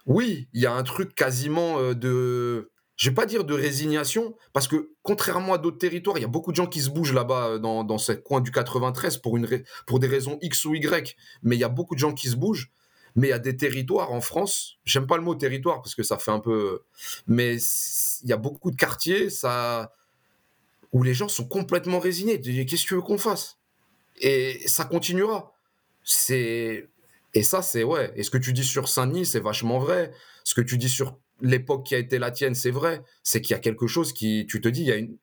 oui, il y a un truc quasiment de. Je vais pas dire de résignation, parce que contrairement à d'autres territoires, il y a beaucoup de gens qui se bougent là-bas dans, dans ce coin du 93 pour, une, pour des raisons X ou Y, mais il y a beaucoup de gens qui se bougent. Mais il y a des territoires en France, j'aime pas le mot territoire parce que ça fait un peu. Mais il y a beaucoup de quartiers où les gens sont complètement résignés. Qu'est-ce que tu veux qu'on fasse? Et ça continuera. Et ça, c'est ouais. Et ce que tu dis sur Saint-Denis, c'est vachement vrai. Ce que tu dis sur l'époque qui a été la tienne, c'est vrai. C'est qu'il y a quelque chose qui, tu te dis, il y a une.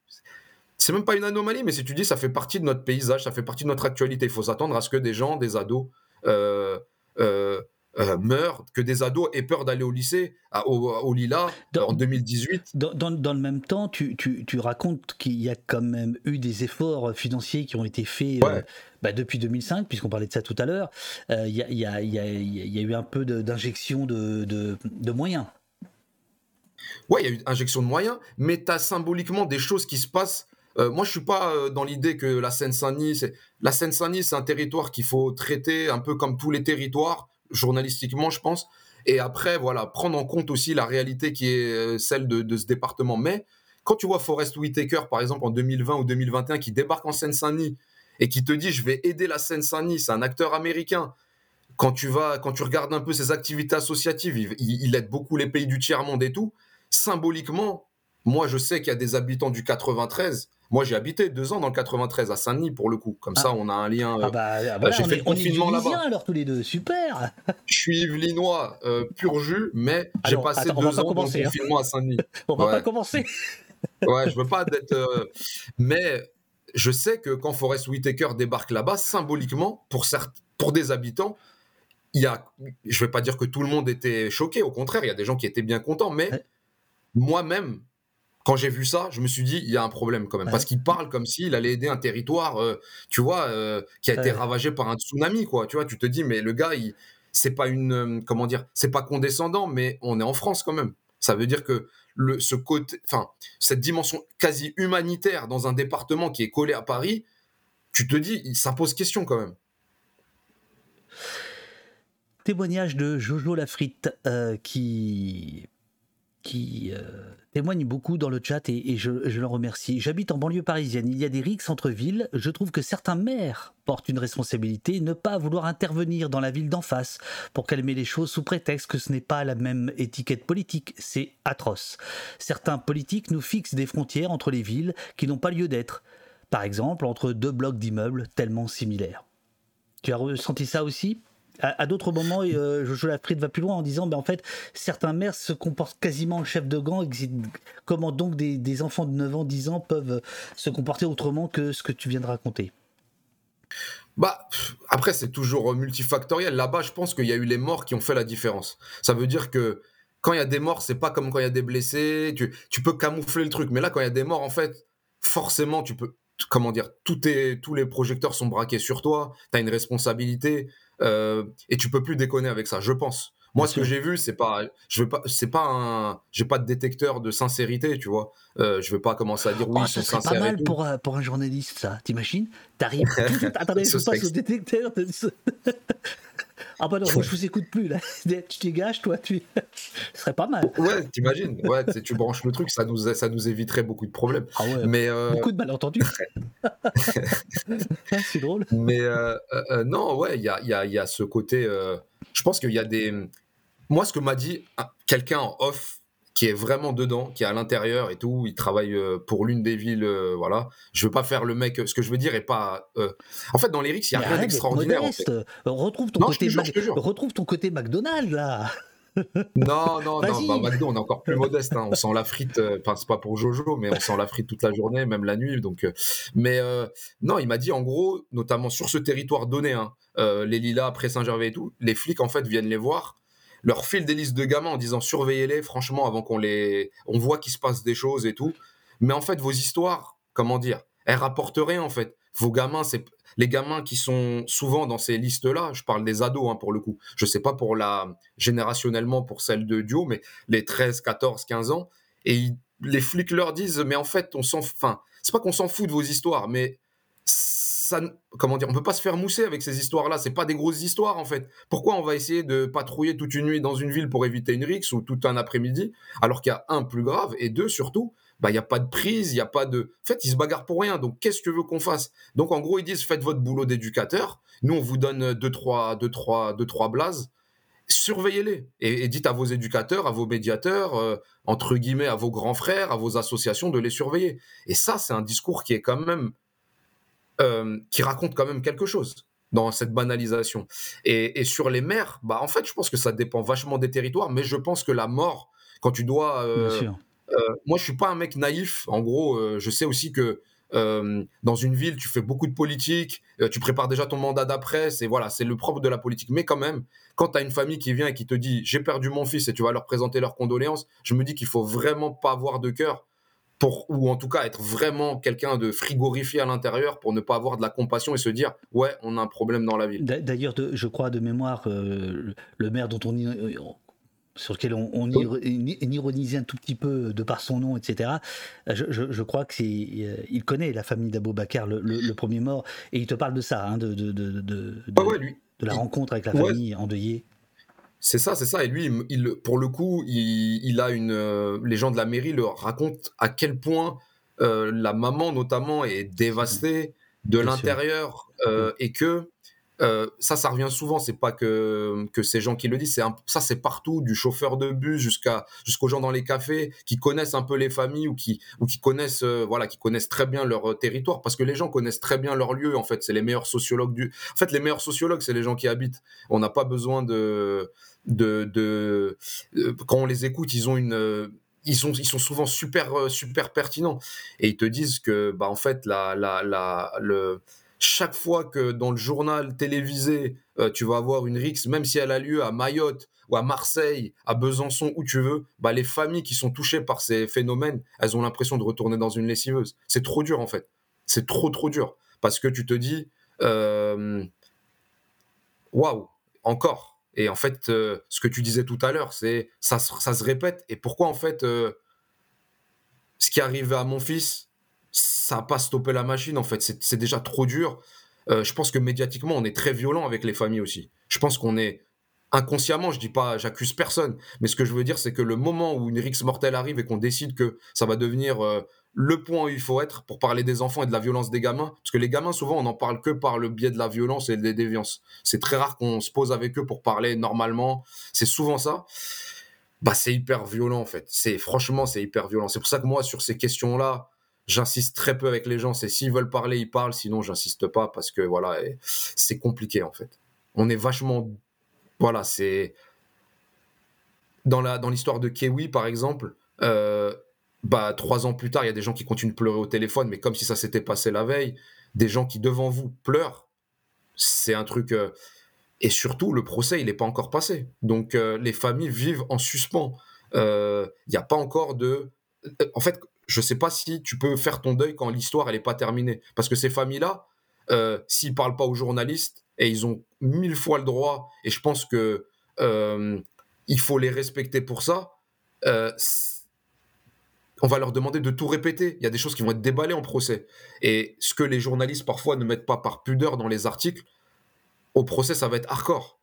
C'est même pas une anomalie, mais si tu dis, ça fait partie de notre paysage, ça fait partie de notre actualité. Il faut s'attendre à ce que des gens, des ados, euh, euh, euh, meurent, que des ados aient peur d'aller au lycée, au, Lila, en 2018. Dans, dans, le même temps, tu, tu, tu racontes qu'il y a quand même eu des efforts financiers qui ont été faits euh, bah, depuis 2005, puisqu'on parlait de ça tout à l'heure. Il y, y, a, y, a, y, a, eu un peu d'injection de, de, de, moyens. Ouais, il y a eu injection de moyens, mais tu as symboliquement des choses qui se passent. Euh, moi, je suis pas dans l'idée que la Seine-Saint-Denis, la Seine-Saint-Denis, c'est un territoire qu'il faut traiter un peu comme tous les territoires journalistiquement, je pense. Et après, voilà, prendre en compte aussi la réalité qui est euh, celle de, ce département. Mais quand tu vois Forrest Whitaker, par exemple, en 2020 ou 2021, qui débarque en Seine-Saint-Denis et qui te dit je vais aider la Seine-Saint-Denis, c'est un acteur américain. Quand tu vas, quand tu regardes un peu ses activités associatives, il, il aide beaucoup les pays du tiers monde et tout. Symboliquement, moi, je sais qu'il y a des habitants du 93 moi, j'ai habité deux ans dans le 93 à Saint-Denis pour le coup. Comme ah. ça, on a un lien. Ah bah, ah bah j'ai fait on confinement là-bas. alors tous les deux, super. Je suis yvelinois euh, pur jus, mais j'ai passé deux ans dans le hein. confinement à Saint-Denis. on va pas commencer. ouais, je veux pas d'être. Euh, mais je sais que quand Forest Whitaker débarque là-bas, symboliquement, pour certes, pour des habitants, il y a. Je vais pas dire que tout le monde était choqué. Au contraire, il y a des gens qui étaient bien contents, mais moi-même, quand j'ai vu ça, je me suis dit, il y a un problème quand même. Parce qu'il parle comme s'il allait aider un territoire, euh, tu vois, euh, qui a été ravagé par un tsunami, quoi. Tu vois, tu te dis, mais le gars, il, c'est pas une, euh, comment dire, c'est pas condescendant, mais on est en France quand même. Ça veut dire que le, ce côté, enfin, cette dimension quasi humanitaire dans un département qui est collé à Paris, tu te dis, ça pose question quand même. Témoignage de Jojo Lafritte qui qui euh, témoigne beaucoup dans le chat et, je, le remercie. J'habite en banlieue parisienne. Il y a des rixes entre villes. Je trouve que certains maires portent une responsabilité, ne pas vouloir intervenir dans la ville d'en face pour calmer les choses sous prétexte que ce n'est pas la même étiquette politique. C'est atroce. Certains politiques nous fixent des frontières entre les villes qui n'ont pas lieu d'être. Par exemple, entre deux blocs d'immeubles tellement similaires. Tu as ressenti ça aussi? À, d'autres moments, euh, Jojo Lafrite va plus loin en disant ben, en fait, certains maires se comportent quasiment en chef de gang. Comment donc des, enfants de 9 ans, 10 ans peuvent se comporter autrement que ce que tu viens de raconter bah, après, c'est toujours multifactoriel. Là-bas, je pense qu'il y a eu les morts qui ont fait la différence. Ça veut dire que quand il y a des morts, c'est pas comme quand il y a des blessés. Tu, peux camoufler le truc. Mais là, quand il y a des morts, en fait, forcément, tu peux. Comment dire tout Tous les projecteurs sont braqués sur toi. Tu as une responsabilité. Euh, et tu peux plus déconner avec ça, je pense. Moi, ce que j'ai vu, c'est pas, je veux pas, c'est pas un, j'ai pas de détecteur de sincérité, tu vois. Euh, je veux pas commencer à dire oui, oh, c'est pas mal pour, euh, pour un journaliste, ça. T'imagines? T'arrives, attendez, je passe au détecteur. De... Ah bah non, moi je vous écoute plus là. tu dégages, toi, tu. Ce serait pas mal. Ouais, t'imagines. Ouais, tu branches le truc, ça nous, ça nous éviterait beaucoup de problèmes. Ah ouais, Mais, euh, Beaucoup de malentendus. c'est drôle. Mais euh, euh, non, ouais, il y a, y, a, y a, ce côté. je pense qu'il y a des. Moi, ce que m'a dit quelqu'un en off qui est vraiment dedans, qui est à l'intérieur et tout. Il travaille euh, pour l'une des villes, euh, voilà. Je veux pas faire le mec. Ce que je veux dire est pas. Euh, en fait, dans les il y a rien d'extraordinaire. Retrouve ton côté, retrouve ton côté McDonald's là. non, non, non, bah, McDo, on est encore plus modeste. Hein. On sent la frite, enfin, c'est pas pour Jojo, mais on sent la frite toute la journée, même la nuit. Donc, mais non, il m'a dit en gros, notamment sur ce territoire donné, hein, les Lilas, après Saint-Gervais et tout, les flics en fait viennent les voir leur fil des listes de gamins en disant surveillez-les, franchement, avant qu'on les. On voit qu'il se passe des choses et tout. Mais en fait, vos histoires, comment dire, elles rapportent rien en fait. Vos gamins, c'est les gamins qui sont souvent dans ces listes-là, je parle des ados hein, pour le coup, je sais pas pour la générationnellement pour celle de Duo, mais les 13, 14, 15 ans, et les flics leur disent, mais en fait, on s'en, enfin, c'est pas qu'on s'en fout de vos histoires, mais ça, comment dire, on peut pas se faire mousser avec ces histoires-là. C'est pas des grosses histoires en fait. Pourquoi on va essayer de patrouiller toute une nuit dans une ville pour éviter une rixe ou tout un après-midi, alors qu'il y a un plus grave et deux surtout, bah il y a pas de prise, il y a pas de. En fait, ils se bagarrent pour rien. Donc qu'est-ce que tu veux qu'on fasse? Donc en gros, ils disent faites votre boulot d'éducateur. Nous, on vous donne deux trois deux trois deux trois blazes. Surveillez-les et, dites à vos éducateurs, à vos médiateurs, euh, entre guillemets, à vos grands frères, à vos associations de les surveiller. Et ça, c'est un discours qui est quand même euh, qui raconte quand même quelque chose dans cette banalisation. Et, sur les mères, bah en fait, je pense que ça dépend vachement des territoires, mais je pense que la mort, quand tu dois, euh, euh, moi, je suis pas un mec naïf. En gros, je sais aussi que dans une ville, tu fais beaucoup de politique, tu prépares déjà ton mandat d'après, c'est voilà, c'est le propre de la politique. Mais quand même, quand tu as une famille qui vient et qui te dit j'ai perdu mon fils et tu vas leur présenter leurs condoléances, je me dis qu'il faut vraiment pas avoir de cœur pour, ou en tout cas être vraiment quelqu'un de frigorifié à l'intérieur pour ne pas avoir de la compassion et se dire ouais on a un problème dans la ville. D'ailleurs je crois de mémoire euh, le maire dont on, sur lequel on, on ironisait un tout petit peu de par son nom, etc. Je, je, crois que c'est, euh, il connaît la famille d'Abou Bakar, le, premier mort, et il te parle de ça, hein, de, de, de, de, ah de la rencontre avec la famille endeuillée. C'est ça, c'est ça. Et lui, il, pour le coup, il, a une. Euh, les gens de la mairie le racontent à quel point euh, la maman, notamment, est dévastée de l'intérieur euh, et que ça, ça revient souvent. C'est pas que, que ces gens qui le disent. C'est ça, c'est partout, du chauffeur de bus jusqu'à jusqu'aux gens dans les cafés qui connaissent un peu les familles ou qui ou qui connaissent voilà qui connaissent très bien leur territoire parce que les gens connaissent très bien leur lieu. En fait, c'est les meilleurs sociologues du. En fait, les meilleurs sociologues, c'est les gens qui habitent. On n'a pas besoin de de, de quand on les écoute, ils ont une ils sont, ils sont souvent super, super pertinents. Et ils te disent que, bah, en fait, la, la, la, le, chaque fois que dans le journal télévisé, euh, tu vas avoir une rixe, même si elle a lieu à Mayotte ou à Marseille, à Besançon, où tu veux, bah, les familles qui sont touchées par ces phénomènes, elles ont l'impression de retourner dans une lessiveuse. C'est trop dur en fait. C'est trop trop dur. Parce que tu te dis, euh, waouh, encore. Et en fait, euh, ce que tu disais tout à l'heure, c'est ça, se répète. Et pourquoi en fait, ce qui est arrivé à mon fils, ça n'a pas stoppé la machine en fait. C'est déjà trop dur. Euh, je pense que médiatiquement, on est très violent avec les familles aussi. Je pense qu'on est inconsciemment, je dis pas, j'accuse personne, mais ce que je veux dire, c'est que le moment où une rixe mortelle arrive et qu'on décide que ça va devenir euh, le point où il faut être pour parler des enfants et de la violence des gamins, parce que les gamins, souvent, on n'en parle que par le biais de la violence et des déviances. C'est très rare qu'on se pose avec eux pour parler normalement. C'est souvent ça. Bah, c'est hyper violent en fait. C'est franchement, c'est hyper violent. C'est pour ça que moi, sur ces questions-là, j'insiste très peu avec les gens. C'est s'ils veulent parler, ils parlent. Sinon, j'insiste pas parce que voilà, c'est compliqué en fait. On est vachement, voilà, c'est dans la dans l'histoire de Kiwi par exemple. Euh, bah trois ans plus tard, il y a des gens qui continuent de pleurer au téléphone, mais comme si ça s'était passé la veille. Des gens qui devant vous pleurent. C'est un truc. Euh, et surtout, le procès, il n'est pas encore passé. Donc, euh, les familles vivent en suspens. Il n'y a pas encore de. En fait, je sais pas si tu peux faire ton deuil quand l'histoire elle est pas terminée. Parce que ces familles-là, euh, s'ils parlent pas aux journalistes, et ils ont mille fois le droit, et je pense que euh, il faut les respecter pour ça, euh, on va leur demander de tout répéter. Il y a des choses qui vont être déballées en procès. Et ce que les journalistes parfois ne mettent pas par pudeur dans les articles, au procès, ça va être hardcore.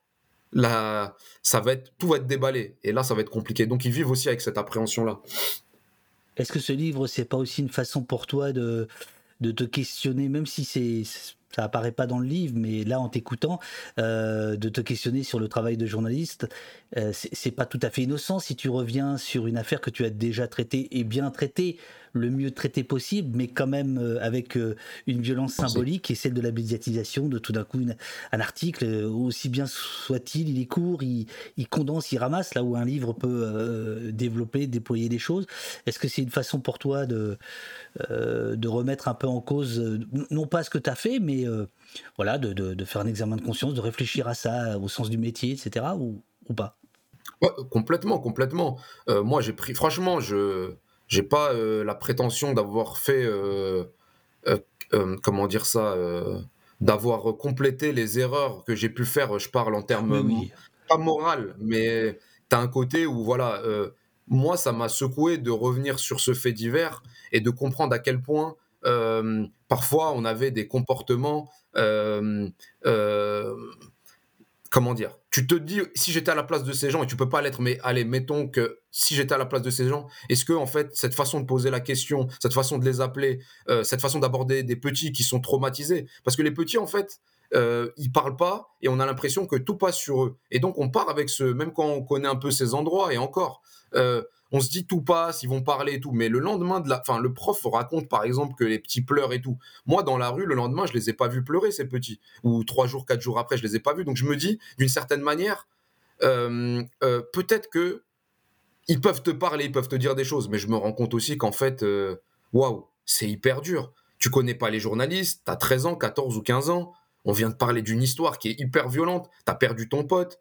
tout va être déballé. Et là, ça va être compliqué. Donc, ils vivent aussi avec cette appréhension-là. Est-ce que ce livre, c'est pas aussi une façon pour toi de, de te questionner, même si c'est ça apparaît pas dans le livre, mais là en t'écoutant, euh, de te questionner sur le travail de journaliste, euh, c'est pas tout à fait innocent si tu reviens sur une affaire que tu as déjà traitée et bien traitée le mieux traité possible, mais quand même euh, avec euh, une violence symbolique et celle de la médiatisation de tout d'un coup un article, euh, aussi bien soit-il, il est court, il, condense, il ramasse, là où un livre peut développer, déployer des choses. Est-ce que c'est une façon pour toi de, de remettre un peu en cause, non pas ce que tu as fait, mais voilà, de, de, faire un examen de conscience, de réfléchir à ça au sens du métier, etc., ou, ou pas? Complètement, complètement. moi, j'ai pris, franchement, je, j'ai pas euh, la prétention d'avoir fait, euh, euh, comment dire ça, d'avoir complété les erreurs que j'ai pu faire. Je parle en termes pas moral, mais tu as un côté où voilà, moi ça m'a secoué de revenir sur ce fait divers et de comprendre à quel point parfois on avait des comportements comment dire? Tu te dis, si j'étais à la place de ces gens, et tu peux pas l'être, mais allez, mettons que si j'étais à la place de ces gens, est-ce que en fait cette façon de poser la question, cette façon de les appeler, euh, cette façon d'aborder des petits qui sont traumatisés, parce que les petits en fait, euh, ils parlent pas et on a l'impression que tout passe sur eux. Et donc on part avec ce, même quand on connaît un peu ces endroits et encore. Euh, on se dit tout passe, ils vont parler et tout. Mais le lendemain de enfin, le prof raconte par exemple que les petits pleurent et tout. Moi, dans la rue, le lendemain, je les ai pas vus pleurer ces petits. Ou trois jours, quatre jours après, je les ai pas vus. Donc je me dis, d'une certaine manière, euh, euh, peut-être que ils peuvent te parler, ils peuvent te dire des choses, mais je me rends compte aussi qu'en fait, euh, waouh, c'est hyper dur. Tu connais pas les journalistes, tu as 13 ans, 14 ou 15 ans, on vient de parler d'une histoire qui est hyper violente, tu as perdu ton pote,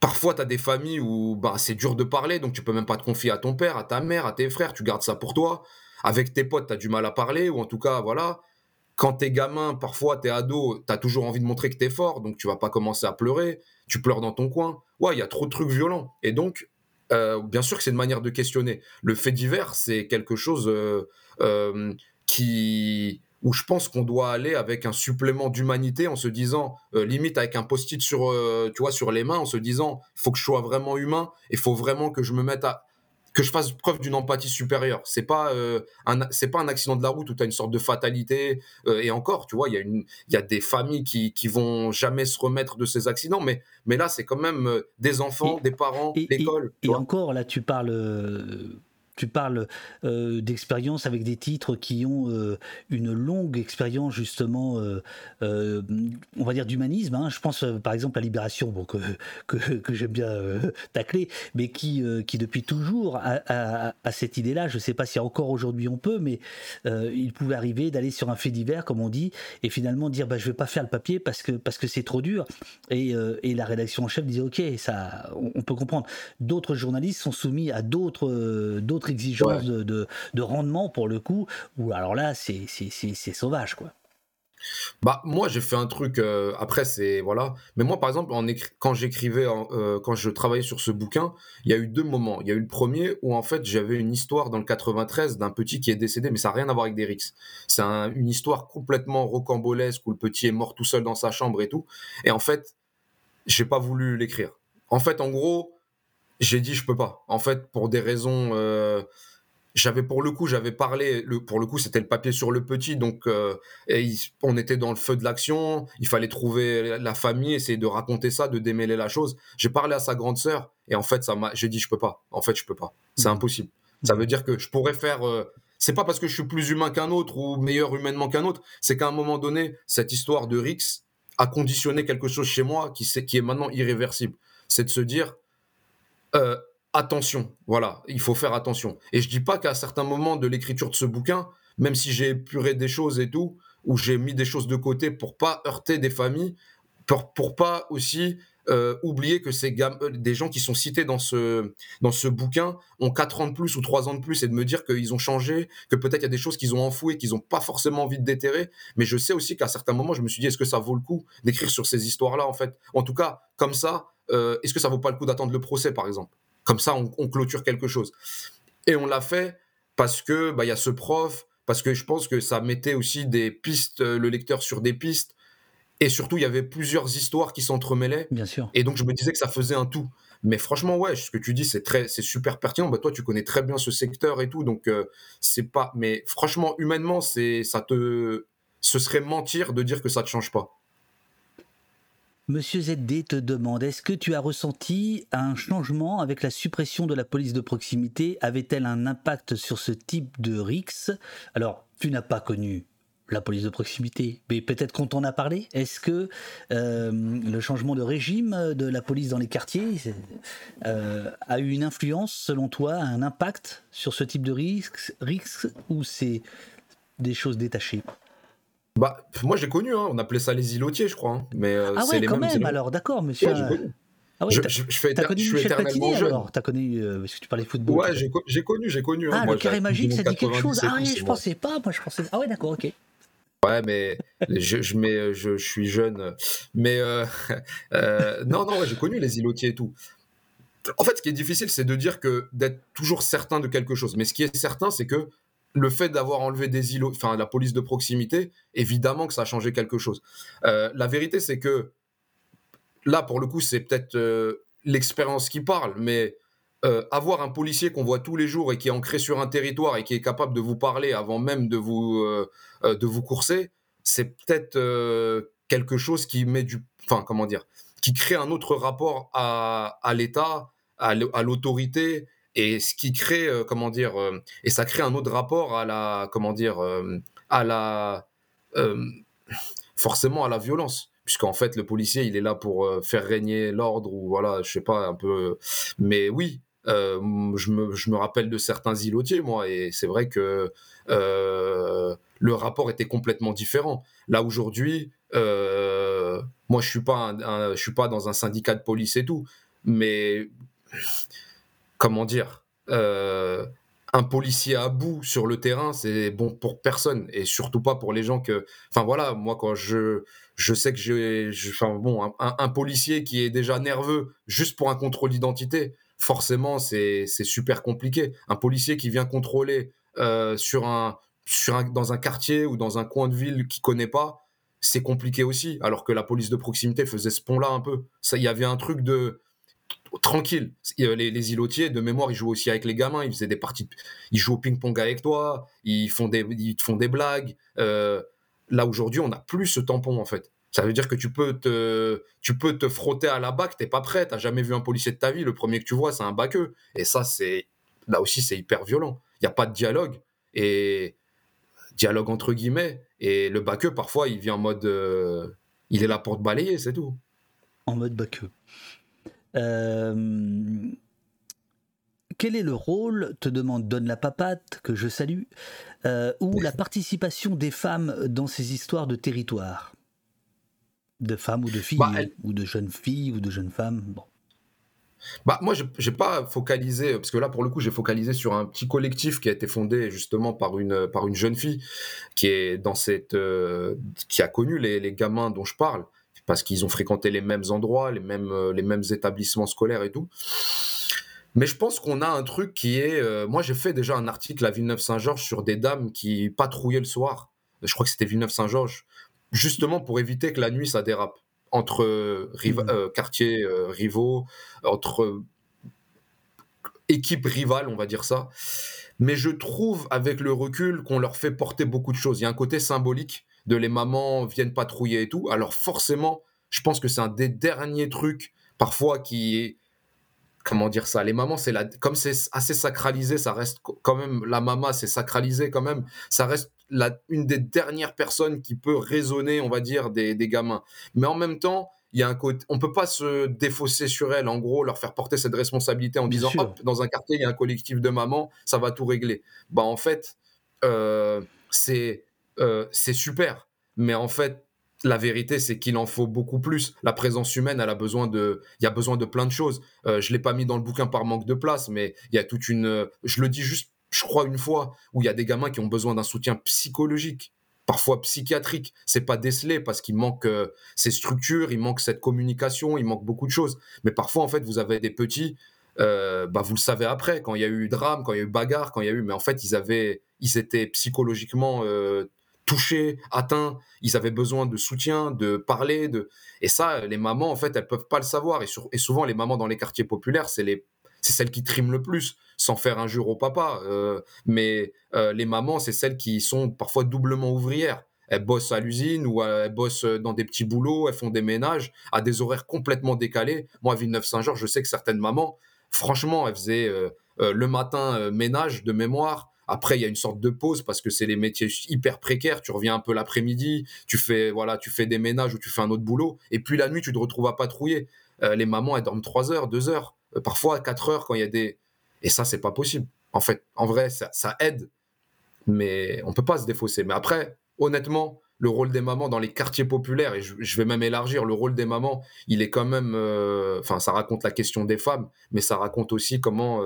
Parfois, tu as des familles où bah, c'est dur de parler, donc tu peux même pas te confier à ton père, à ta mère, à tes frères, tu gardes ça pour toi. Avec tes potes, tu as du mal à parler, ou en tout cas, voilà. Quand t'es gamin, parfois, t'es ado, tu as toujours envie de montrer que tu es fort, donc tu vas pas commencer à pleurer, tu pleures dans ton coin. Ouais, il y a trop de trucs violents. Et donc, euh, bien sûr que c'est une manière de questionner. Le fait divers, c'est quelque chose euh, euh, qui où je pense qu'on doit aller avec un supplément d'humanité en se disant, euh, limite avec un post-it sur, euh, tu vois, sur les mains, en se disant, il faut que je sois vraiment humain, il faut vraiment que je me mette à, que je fasse preuve d'une empathie supérieure. C'est pas euh, un c'est pas un accident de la route où tu as une sorte de fatalité et encore, tu vois, il y a une il y a des familles qui qui vont jamais se remettre de ces accidents mais mais là c'est quand même des enfants, des parents, l'école. Et, et encore là tu parles tu parles euh, d'expérience avec des titres qui ont euh, une longue expérience justement, euh, on va dire d'humanisme. Hein. Je pense par exemple à Libération, bon, que, que, j'aime bien tacler, mais qui, qui depuis toujours a, cette idée-là. Je ne sais pas si encore aujourd'hui on peut, mais il pouvait arriver d'aller sur un fait divers, comme on dit, et finalement dire bah, je ne vais pas faire le papier parce que parce que c'est trop dur. Et, et, la rédaction en chef disait ok, ça, on, on peut comprendre. D'autres journalistes sont soumis à d'autres d'autres exigence de, rendement pour le coup, ou alors là, c'est sauvage, quoi. Bah moi j'ai fait un truc euh, après c'est voilà. Mais moi par exemple en quand j'écrivais euh, quand je travaillais sur ce bouquin il y a eu deux moments. Il y a eu le premier où en fait j'avais une histoire dans le 93 d'un petit qui est décédé mais ça n'a rien à voir avec des rixes c'est une histoire complètement rocambolesque où le petit est mort tout seul dans sa chambre et tout. Et en fait j'ai pas voulu l'écrire. En fait en gros j'ai dit je peux pas. En fait, pour des raisons, euh, j'avais pour le coup, j'avais parlé. Le, pour le coup, c'était le papier sur le petit, donc euh, et on était dans le feu de l'action. Il fallait trouver la famille, essayer de raconter ça, de démêler la chose. J'ai parlé à sa grande sœur et en fait, ça m'a. J'ai dit je peux pas. En fait, je peux pas. C'est mmh. impossible. Ça veut dire que je pourrais faire. Euh, c'est pas parce que je suis plus humain qu'un autre ou meilleur humainement qu'un autre. C'est qu'à un moment donné, cette histoire de Rix a conditionné quelque chose chez moi qui, qui est maintenant irréversible. C'est de se dire, euh, attention, voilà, il faut faire attention. Et je dis pas qu'à certains moments de l'écriture de ce bouquin, même si j'ai épuré des choses et tout, ou j'ai mis des choses de côté pour pas heurter des familles, pour, pour pas aussi euh, oublier que ces euh, des gens qui sont cités dans ce, dans ce bouquin ont 4 ans de plus ou 3 ans de plus et de me dire qu'ils ont changé, que peut-être il y a des choses qu'ils ont enfouies, qu'ils n'ont pas forcément envie de déterrer. Mais je sais aussi qu'à certains moments, je me suis dit, est-ce que ça vaut le coup d'écrire sur ces histoires-là, en fait? En tout cas, comme ça, euh, est-ce que ça vaut pas le coup d'attendre le procès, par exemple? Comme ça, on, clôture quelque chose. Et on l'a fait parce que bah, il y a ce prof, parce que je pense que ça mettait aussi des pistes, le lecteur sur des pistes Et surtout, il y avait plusieurs histoires qui s'entremêlaient. Bien sûr. Et donc, je me disais que ça faisait un tout. Mais franchement, ouais, ce que tu dis, c'est très, c'est super pertinent. Bah, toi, tu connais très bien ce secteur et tout, donc euh, c'est pas. Mais franchement, humainement, c'est, ça te, ce serait mentir de dire que ça te change pas. Monsieur ZD te demande est-ce que tu as ressenti un changement avec la suppression de la police de proximité? Avait-elle un impact sur ce type de RIX Alors, tu n'as pas connu la police de proximité, mais peut-être qu'on t'en a parlé. Est-ce que euh, le changement de régime de la police dans les quartiers euh, a eu une influence, selon toi, un impact sur ce type de RIX, ou c'est des choses détachées? Bah, moi j'ai connu, hein. on appelait ça les îlotiers, je crois. Hein. Mais, euh, ah ouais, quand même, alors d'accord, monsieur. Ah ouais, je, je, je, fais, connu je suis éternellement jeune. alors T'as connu, euh, parce que tu parlais de football. Ouais, j'ai connu, j'ai connu. Hein. Ah, le carré magique, ça dit quelque chose Ah oui, je pensais pas, moi je pensais... Ah ouais, d'accord, ok. Ouais, mais je, je, je, je suis jeune. Mais euh, euh, non, non, ouais, j'ai connu les îlotiers et tout. En fait, ce qui est difficile, c'est de dire que d'être toujours certain de quelque chose. Mais ce qui est certain, c'est que le fait d'avoir enlevé des îlots, enfin la police de proximité, évidemment que ça a changé quelque chose. Euh, la vérité, c'est que là, pour le coup, c'est peut-être euh, l'expérience qui parle, mais euh, avoir un policier qu'on voit tous les jours et qui est ancré sur un territoire et qui est capable de vous parler avant même de vous, de vous courser, c'est peut-être quelque chose qui met du, enfin comment dire, qui crée un autre rapport à, à l'État, à l'autorité et ce qui crée, euh, comment dire, euh, et ça crée un autre rapport à la, comment dire, euh, à la, forcément à la violence, puisqu'en fait le policier il est là pour faire régner l'ordre ou voilà, je sais pas un peu, mais oui, je me, rappelle de certains îlotiers, moi, et c'est vrai que le rapport était complètement différent. Là, aujourd'hui, moi, je suis suis pas dans un syndicat de police et tout, mais comment dire, euh, un policier à bout sur le terrain, c'est bon pour personne et surtout pas pour les gens que. Enfin voilà, moi quand je je sais que j'ai, enfin bon, un, policier qui est déjà nerveux juste pour un contrôle d'identité, forcément c'est c'est super compliqué. Un policier qui vient contrôler euh, sur un sur un, dans un quartier ou dans un coin de ville qu'il connaît pas, c'est compliqué aussi. Alors que la police de proximité faisait ce pont-là un peu. Ça, il y avait un truc de tranquille. Les, les îlotiers, de mémoire, ils jouent aussi avec les gamins. Ils faisaient des parties, ils jouent au ping-pong avec toi. Ils font des, ils font des blagues. Euh, là aujourd'hui, on n'a plus ce tampon en fait. Ça veut dire que tu peux te, tu peux te frotter à la bac, t'es pas prêt, t'as jamais vu un policier de ta vie, le premier que tu vois, c'est un baqueux. Et ça, c'est, là aussi, c'est hyper violent. Il n'y a pas de dialogue. Et dialogue entre guillemets. Et le baqueux, parfois, il vient en mode, euh, il est là pour te balayer, c'est tout. En mode baqueux. Euh, quel est le rôle, te demande Donne la Papate, que je salue, euh, ou la participation des femmes dans ces histoires de territoire? De femmes ou de filles, bah, ou de jeunes filles, ou de jeunes femmes bon. Bah, moi, j'ai pas focalisé, parce que là, pour le coup, j'ai focalisé sur un petit collectif qui a été fondé justement par une, par une jeune fille qui, est dans cette, euh, qui a connu les, les gamins dont je parle parce qu'ils ont fréquenté les mêmes endroits, les mêmes, euh, les mêmes établissements scolaires et tout. Mais je pense qu'on a un truc qui est. Euh, moi, j'ai fait déjà un article à Villeneuve-Saint-Georges sur des dames qui patrouillaient le soir. Je crois que c'était Villeneuve-Saint-Georges, justement pour éviter que la nuit ça dérape entre euh, quartiers rivaux, entre équipes rivales, on va dire ça. Mais je trouve, avec le recul, qu'on leur fait porter beaucoup de choses. Il y a un côté symbolique de les mamans viennent patrouiller et tout. Alors forcément, je pense que c'est un des derniers trucs parfois qui est comment dire ça les mamans c'est la comme c'est assez sacralisé ça reste quand même la maman c'est sacralisé quand même. Ça reste la, une des dernières personnes qui peut raisonner on va dire des, des gamins. Mais en même temps il y a un côté on peut pas se défausser sur elle en gros leur faire porter cette responsabilité en disant hop dans un quartier il y a un collectif de mamans ça va tout régler. Bah en fait euh, c'est euh, c'est super. Mais en fait, la vérité, c'est qu'il en faut beaucoup plus. La présence humaine, elle a besoin de, il y a besoin de plein de choses. Euh, je l'ai pas mis dans le bouquin par manque de place, mais il y a toute une, je le dis juste, je crois une fois, où il y a des gamins qui ont besoin d'un soutien psychologique, parfois psychiatrique. C'est pas décelé parce qu'il manque euh, ces structures, il manque cette communication, il manque beaucoup de choses. Mais parfois, en fait, vous avez des petits, bah vous le savez après, quand il y a eu drame, quand il y a eu bagarre, quand il y a eu, mais en fait, ils avaient, ils étaient psychologiquement touchés, atteints. Ils avaient besoin de soutien, de parler. De... Et ça, les mamans, en fait, elles peuvent pas le savoir. Et, et souvent, les mamans dans les quartiers populaires, c'est les c'est celles qui triment le plus, sans faire injure au papa. Euh, mais euh, les mamans, c'est celles qui sont parfois doublement ouvrières. Elles bossent à l'usine ou elles bossent dans des petits boulots, elles font des ménages à des horaires complètement décalés. Moi, à Villeneuve-Saint-Georges, je sais que certaines mamans, franchement, elles faisaient le matin ménage de mémoire, après, il y a une sorte de pause parce que c'est les métiers hyper précaires. Tu reviens un peu l'après-midi, tu fais voilà, tu fais des ménages ou tu fais un autre boulot. Et puis la nuit, tu te retrouves à patrouiller. Euh, les mamans, elles dorment 3 heures, 2 heures, euh, parfois 4 heures quand il y a des. Et ça, c'est pas possible. En fait, en vrai, ça, aide, mais on peut pas se défausser. Mais après, honnêtement, le rôle des mamans dans les quartiers populaires, et je, vais même élargir, le rôle des mamans, il est quand même. Euh, enfin, ça raconte la question des femmes, mais ça raconte aussi comment.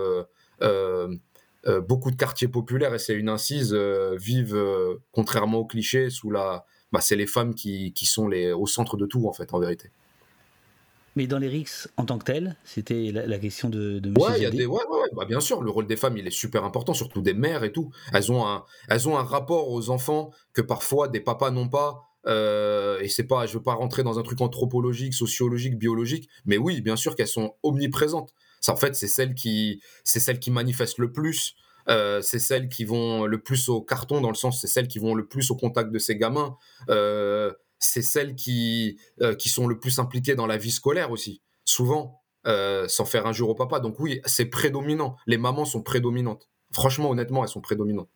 Beaucoup de quartiers populaires, et c'est une incise, euh, vivent, euh, contrairement aux clichés, sous la. Bah, c'est les femmes qui, qui, sont les, au centre de tout, en fait, en vérité. Mais dans les RICS en tant que tel, c'était la, question de, de ouais, y a des, ouais, ouais, bah, bien sûr, le rôle des femmes, il est super important, surtout des mères et tout. Elles ont un, elles ont un rapport aux enfants que parfois des papas n'ont pas. et c'est pas, je veux pas rentrer dans un truc anthropologique, sociologique, biologique, mais oui, bien sûr qu'elles sont omniprésentes en fait, c'est celles qui, c'est celles qui manifestent le plus. Euh, c'est celles qui vont le plus au carton, dans le sens, c'est celles qui vont le plus au contact de ces gamins. Euh, c'est celles qui, euh, qui sont le plus impliquées dans la vie scolaire aussi, souvent, sans faire injure au papa. Donc oui, c'est prédominant. Les mamans sont prédominantes. Franchement, honnêtement, elles sont prédominantes.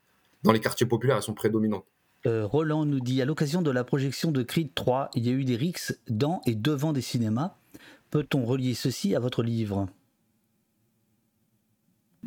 Dans les quartiers populaires, elles sont prédominantes. Roland nous dit, à l'occasion de la projection de Creed 3, il y a eu des rixes dans et devant des cinémas. Peut-on relier ceci à votre livre?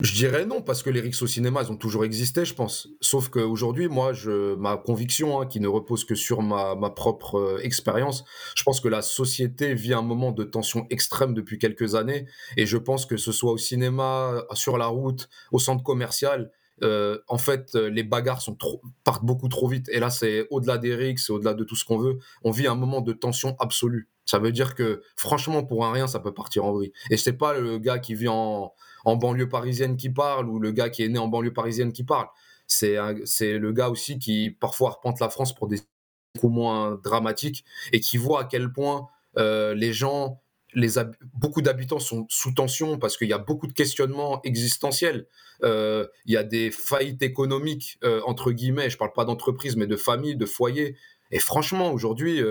Je dirais non, parce que les rixes au cinéma, elles ont toujours existé, je pense. Sauf qu'aujourd'hui, moi, je, ma conviction, hein, qui ne repose que sur ma, ma propre euh, expérience, je pense que la société vit un moment de tension extrême depuis quelques années. Et je pense que ce soit au cinéma, sur la route, au centre commercial, euh, en fait, euh, les bagarres sont trop, partent beaucoup trop vite. Et là, c'est au-delà des rixes, au-delà de tout ce qu'on veut. On vit un moment de tension absolue. Ça veut dire que, franchement, pour un rien, ça peut partir en vrille. Et c'est pas le gars qui vit en en banlieue parisienne qui parle ou le gars qui est né en banlieue parisienne qui parle. C'est le gars aussi qui parfois repente la France pour des beaucoup moins dramatiques et qui voit à quel point euh, les gens, les beaucoup d'habitants sont sous tension parce qu'il y a beaucoup de questionnements existentiels. Euh, il y a des faillites économiques, euh, entre guillemets, je ne parle pas d'entreprise, mais de famille, de foyer. Et franchement, aujourd'hui,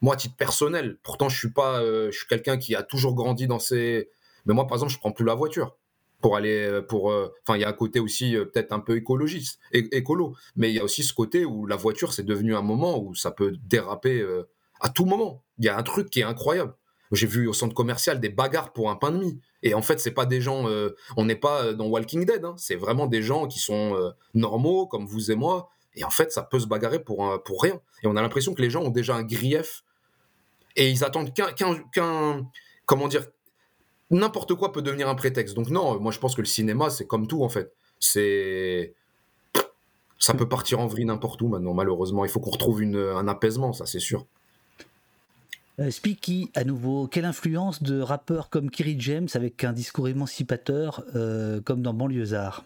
moi, titre personnel, pourtant je suis pas, suis quelqu'un qui a toujours grandi dans ces mais moi, par exemple, je prends plus la voiture pour aller euh, pour euh, enfin il y a un côté aussi euh, peut-être un peu écologiste écolo. Mais il y a aussi ce côté où la voiture c'est devenu un moment où ça peut déraper à tout moment. Il y a un truc qui est incroyable. J'ai vu au centre commercial des bagarres pour un pain de mie. Et en fait c'est pas des gens on n'est pas dans Walking Dead hein. c'est vraiment des gens qui sont normaux comme vous et moi. Et en fait ça peut se bagarrer pour pour rien. Et on a l'impression que les gens ont déjà un grief. Et ils attendent qu'un comment dire n'importe quoi peut devenir un prétexte. Donc non, moi je pense que le cinéma, c'est comme tout en fait. C'est ça peut partir en vrille n'importe où maintenant, malheureusement. Il faut qu'on retrouve un apaisement, ça c'est sûr. Euh, Speaky, à nouveau, quelle influence de rappeurs comme Kerry James avec un discours émancipateur euh, comme dans Banlieusard?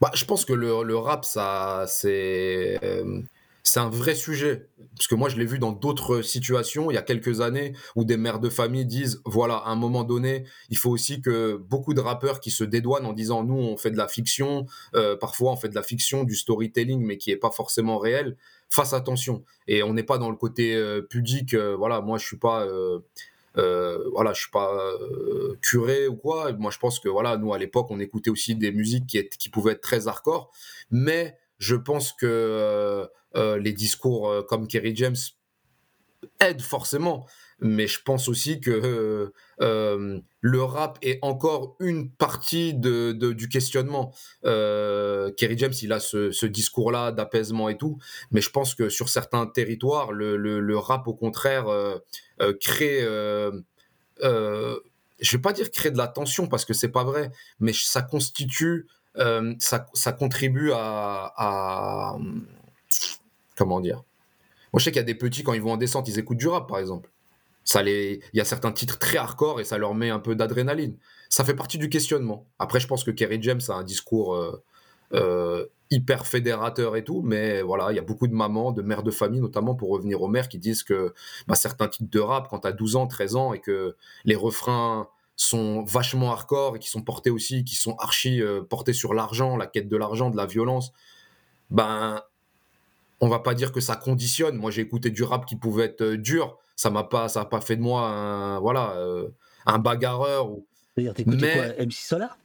Bah, Je pense que le, le rap, ça, c'est. Euh, c'est un vrai sujet. Parce que moi, je l'ai vu dans d'autres situations, il y a quelques années, où des mères de famille disent, voilà, à un moment donné, il faut aussi que beaucoup de rappeurs qui se dédouanent en disant, nous, on fait de la fiction, euh, parfois on fait de la fiction, du storytelling, mais qui n'est pas forcément réel, fassent attention. Et on n'est pas dans le côté euh, pudique, euh, voilà, moi, je suis pas... voilà, je suis pas curé ou quoi. Moi, je pense que voilà, nous à l'époque, on écoutait aussi des musiques qui, qui pouvaient être très hardcore, mais je pense que euh, les discours euh, comme Kerry James aident forcément, mais je pense aussi que euh, le rap est encore une partie de, du questionnement. Kerry James, il a ce, discours-là d'apaisement et tout, mais je pense que sur certains territoires, le, rap, au contraire, crée... je vais pas dire créer de la tension parce que c'est pas vrai, mais ça constitue, ça, contribue à comment dire? Moi, je sais qu'il y a des petits, quand ils vont en descente, ils écoutent du rap, par exemple. Ça les... Il y a certains titres très hardcore et ça leur met un peu d'adrénaline. Ça fait partie du questionnement. Après, je pense que Kerry James a un discours euh, euh, hyper fédérateur et tout, mais voilà, il y a beaucoup de mamans, de mères de famille, notamment pour revenir aux mères, qui disent que bah, certains titres de rap, quand tu as 12 ans, 13 ans, et que les refrains sont vachement hardcore et qui sont portés aussi, qui sont archi euh, portés sur l'argent, la quête de l'argent, de la violence, ben, on va pas dire que ça conditionne. Moi, j'ai écouté du rap qui pouvait être euh, dur, ça m'a pas, ça a pas fait de moi un, voilà, euh, un bagarreur. Ou... T'écoutais quoi, MC Solar?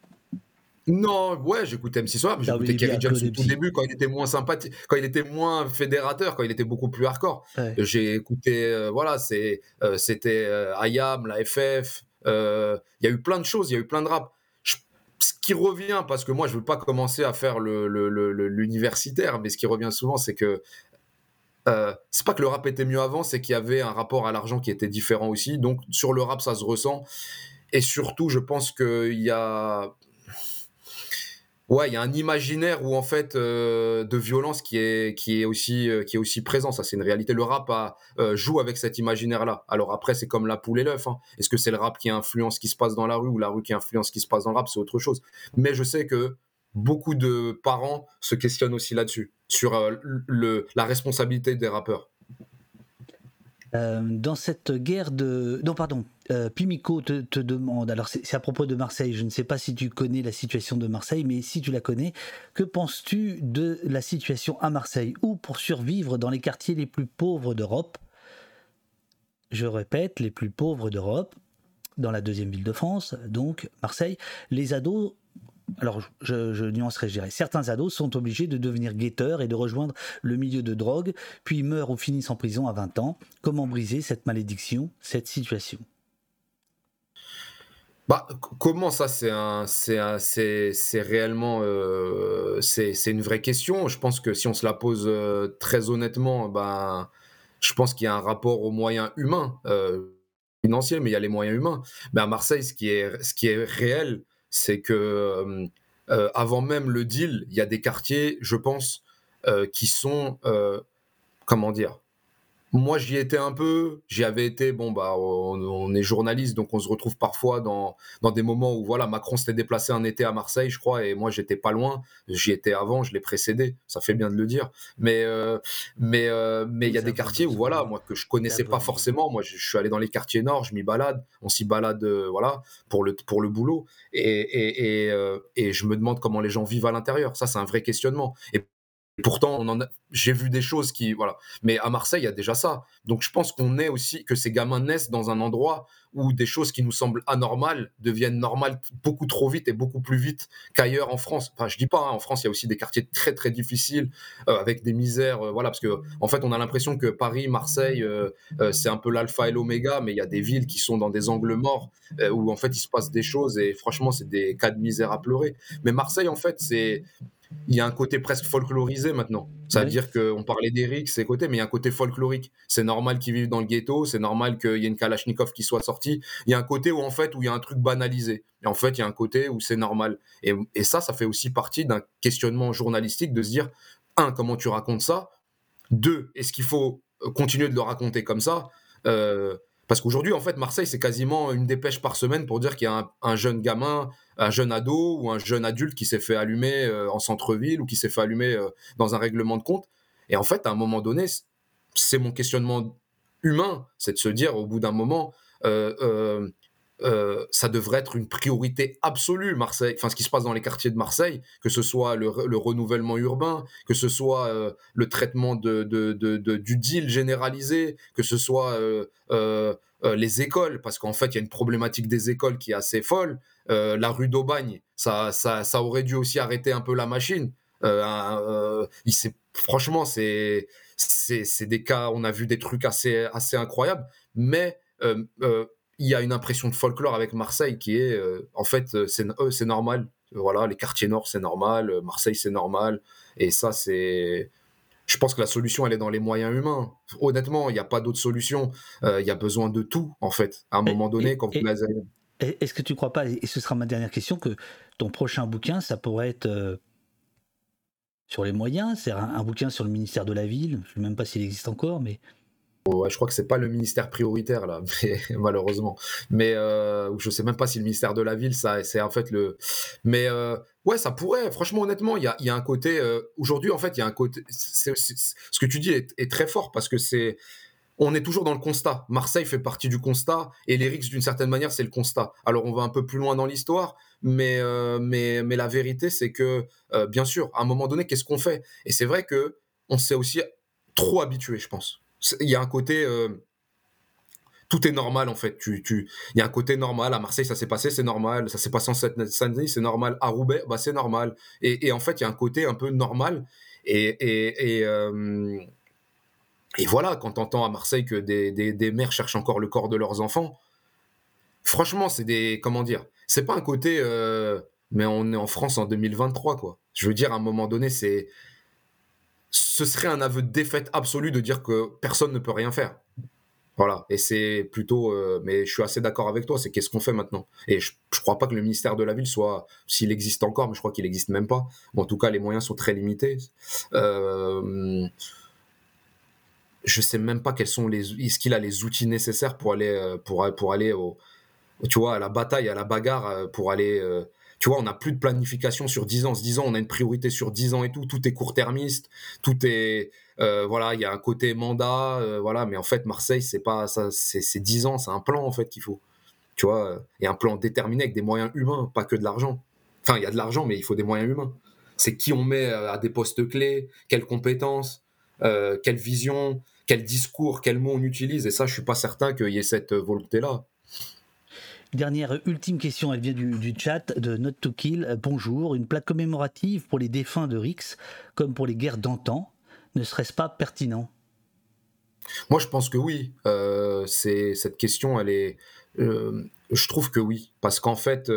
Non, ouais, j'écoutais MC Solar, mais j'écoutais Kerry James au tout début quand il était moins sympathique, quand il était moins fédérateur, quand il était beaucoup plus hardcore. J'ai écouté, voilà, c'est, c'était IAM, la FF, il y a eu plein de choses, il y a eu plein de rap. Ce qui revient, parce que moi je veux pas commencer à faire l'universitaire, mais ce qui revient souvent, c'est que euh, c'est pas que le rap était mieux avant, c'est qu'il y avait un rapport à l'argent qui était différent aussi. Donc sur le rap, ça se ressent. Et surtout, je pense qu'il y a ouais, il y a un imaginaire où en fait euh, de violence qui est aussi euh, qui est aussi présent. Ça, c'est une réalité. Le rap euh, joue avec cet imaginaire-là. Alors après, c'est comme la poule et l'œuf. Hein. Est-ce que c'est le rap qui influence ce qui se passe dans la rue ou la rue qui influence ce qui se passe dans le rap C'est autre chose. Mais je sais que beaucoup de parents se questionnent aussi là-dessus sur la responsabilité des rappeurs. Euh, dans cette guerre de... Non, pardon. Euh, Pimico te, demande, alors c'est à propos de Marseille, je ne sais pas si tu connais la situation de Marseille, mais si tu la connais, que penses-tu de la situation à Marseille Ou pour survivre dans les quartiers les plus pauvres d'Europe, je répète, les plus pauvres d'Europe, dans la deuxième ville de France, donc Marseille, les ados alors je, je nuancerai, je dirais, certains ados sont obligés de devenir guetteurs et de rejoindre le milieu de drogue, puis meurent ou finissent en prison à 20 ans. Comment briser cette malédiction, cette situation? Bah, comment ça, c'est un, c'est, c'est, réellement, euh, c'est, une vraie question. Je pense que si on se la pose euh, très honnêtement, ben, je pense qu'il y a un rapport aux moyens humains, euh, financiers, mais il y a les moyens humains. Mais à Marseille, ce qui est, ce qui est réel, c'est que euh, euh, avant même le deal, il y a des quartiers, je pense, euh, qui sont, comment dire, moi, j'y étais un peu. J'y avais été. Bon, bah, on, est journaliste, donc on se retrouve parfois dans, dans des moments où, voilà, Macron s'était déplacé un été à Marseille, je crois, et moi, j'étais pas loin. J'y étais avant, je l'ai précédé. Ça fait bien de le dire. Mais, euh, mais, euh, mais il y a des quartiers où, voilà, moi, que je connaissais pas forcément. Moi, je, suis allé dans les quartiers nord, je m'y balade. On s'y balade, euh, voilà, pour le, pour le boulot. Et, et, et, et je me demande comment les gens vivent à l'intérieur. Ça, c'est un vrai questionnement. Et pourtant, on j'ai vu des choses qui, voilà. Mais à Marseille, il y a déjà ça. Donc, je pense qu'on est aussi, que ces gamins naissent dans un endroit où des choses qui nous semblent anormales deviennent normales beaucoup trop vite et beaucoup plus vite qu'ailleurs en France. Enfin, je dis pas, hein, en France, il y a aussi des quartiers très, très difficiles euh, avec des misères, euh, voilà, parce que, en fait, on a l'impression que Paris, Marseille, euh, c'est un peu l'alpha et l'oméga, mais il y a des villes qui sont dans des angles morts où, en fait, il se passe des choses et franchement, c'est des cas de misère à pleurer. Mais Marseille, en fait, c'est, il y a un côté presque folklorisé maintenant. Ça veut dire qu'on parlait d'Eric, ses côtés, mais il y a un côté folklorique. C'est normal qu'ils vivent dans le ghetto, c'est normal qu'il y ait une Kalachnikov qui soit sortie. Il y a un côté où, en fait, où il y a un truc banalisé. Et en fait, il y a un côté où c'est normal. Et, et, ça, ça fait aussi partie d'un questionnement journalistique de se dire, un, comment tu racontes ça? Deux, est-ce qu'il faut continuer de le raconter comme ça? Euh, parce qu'aujourd'hui, en fait, Marseille, c'est quasiment une dépêche par semaine pour dire qu'il y a un, jeune gamin, un jeune ado ou un jeune adulte qui s'est fait allumer euh, en centre-ville ou qui s'est fait allumer euh, dans un règlement de compte. Et en fait, à un moment donné, c'est mon questionnement humain, c'est de se dire au bout d'un moment, euh, ça devrait être une priorité absolue, Marseille, enfin ce qui se passe dans les quartiers de Marseille, que ce soit le, renouvellement urbain, que ce soit le traitement de, du deal généralisé, que ce soit les écoles, parce qu'en fait il y a une problématique des écoles qui est assez folle. la rue d'Aubagne, ça, ça, ça, aurait dû aussi arrêter un peu la machine. il franchement, c'est c'est des cas, on a vu des trucs assez, assez incroyables, mais il y a une impression de folklore avec Marseille qui est, euh, en fait, euh, euh, c'est normal. Voilà, les quartiers nord, c'est normal. Marseille, c'est normal. Et ça, c'est. Je pense que la solution, elle est dans les moyens humains. Honnêtement, il n'y a pas d'autre solution. Il y a besoin de tout, en fait. À un moment donné, quand vous Est-ce que tu ne crois pas, et ce sera ma dernière question, que ton prochain bouquin, ça pourrait être sur les moyens C'est un, un, bouquin sur le ministère de la Ville. Je ne sais même pas s'il existe encore, mais je crois que c'est pas le ministère prioritaire là, malheureusement. Mais euh, je sais même pas si le ministère de la ville, ça, c'est en fait le. Mais euh, ouais, ça pourrait. Franchement, honnêtement, il y a, y a, un côté. Euh, aujourd'hui, en fait, il y a un côté. ce que tu dis est, très fort parce que c'est. On est toujours dans le constat. Marseille fait partie du constat et l'Erix, d'une certaine manière, c'est le constat. Alors, on va un peu plus loin dans l'histoire, mais, euh, mais, mais la vérité, c'est que, bien sûr, à un moment donné, qu'est-ce qu'on fait? Et c'est vrai que on s'est aussi trop habitué, je pense il y a un côté euh, tout est normal en fait. Tu, tu, il y a un côté normal. À Marseille, ça s'est passé, c'est normal. Ça s'est passé en Seine-Saint-Denis, c'est normal. À Roubaix, bah, c'est normal. Et, en fait, il y a un côté un peu normal. Et, et, et, euh, voilà, quand tu entends à Marseille que des, des, mères cherchent encore le corps de leurs enfants, franchement, c'est des. Comment dire C'est pas un côté. Euh, mais on est en France en 2023, quoi. Je veux dire, à un moment donné, c'est ce serait un aveu de défaite absolue de dire que personne ne peut rien faire. Voilà, et c'est plutôt, euh, mais je suis assez d'accord avec toi, c'est qu'est-ce qu'on fait maintenant? Et je, ne crois pas que le ministère de la ville soit, s'il existe encore, mais je crois qu'il n'existe même pas. en tout cas, les moyens sont très limités. Euh, je sais même pas quels sont les, est-ce qu'il a les outils nécessaires pour aller, euh, pour, pour aller au, tu vois, à la bataille, à la bagarre, euh, pour aller tu vois, on n'a plus de planification sur 10 ans. 10 ans, on a une priorité sur 10 ans et tout. Tout est court-termiste. Tout est. Euh, voilà, il y a un côté mandat. Euh, voilà, mais en fait, Marseille, c'est pas ça. C'est 10 ans, c'est un plan, en fait, qu'il faut. Tu vois, et un plan déterminé avec des moyens humains, pas que de l'argent. Enfin, il y a de l'argent, mais il faut des moyens humains. C'est qui on met euh, à des postes clés, quelles compétences, quelle vision, quel discours, quels mots on utilise. Et ça, je suis pas certain qu'il y ait cette volonté-là. Dernière ultime question, elle vient du, chat de Not to Kill. Euh, bonjour, une plaque commémorative pour les défunts de Rix, comme pour les guerres d'antan, ne serait-ce pas pertinent? Moi, je pense que oui. Euh, cette question, elle est. Euh, je trouve que oui, parce qu'en fait,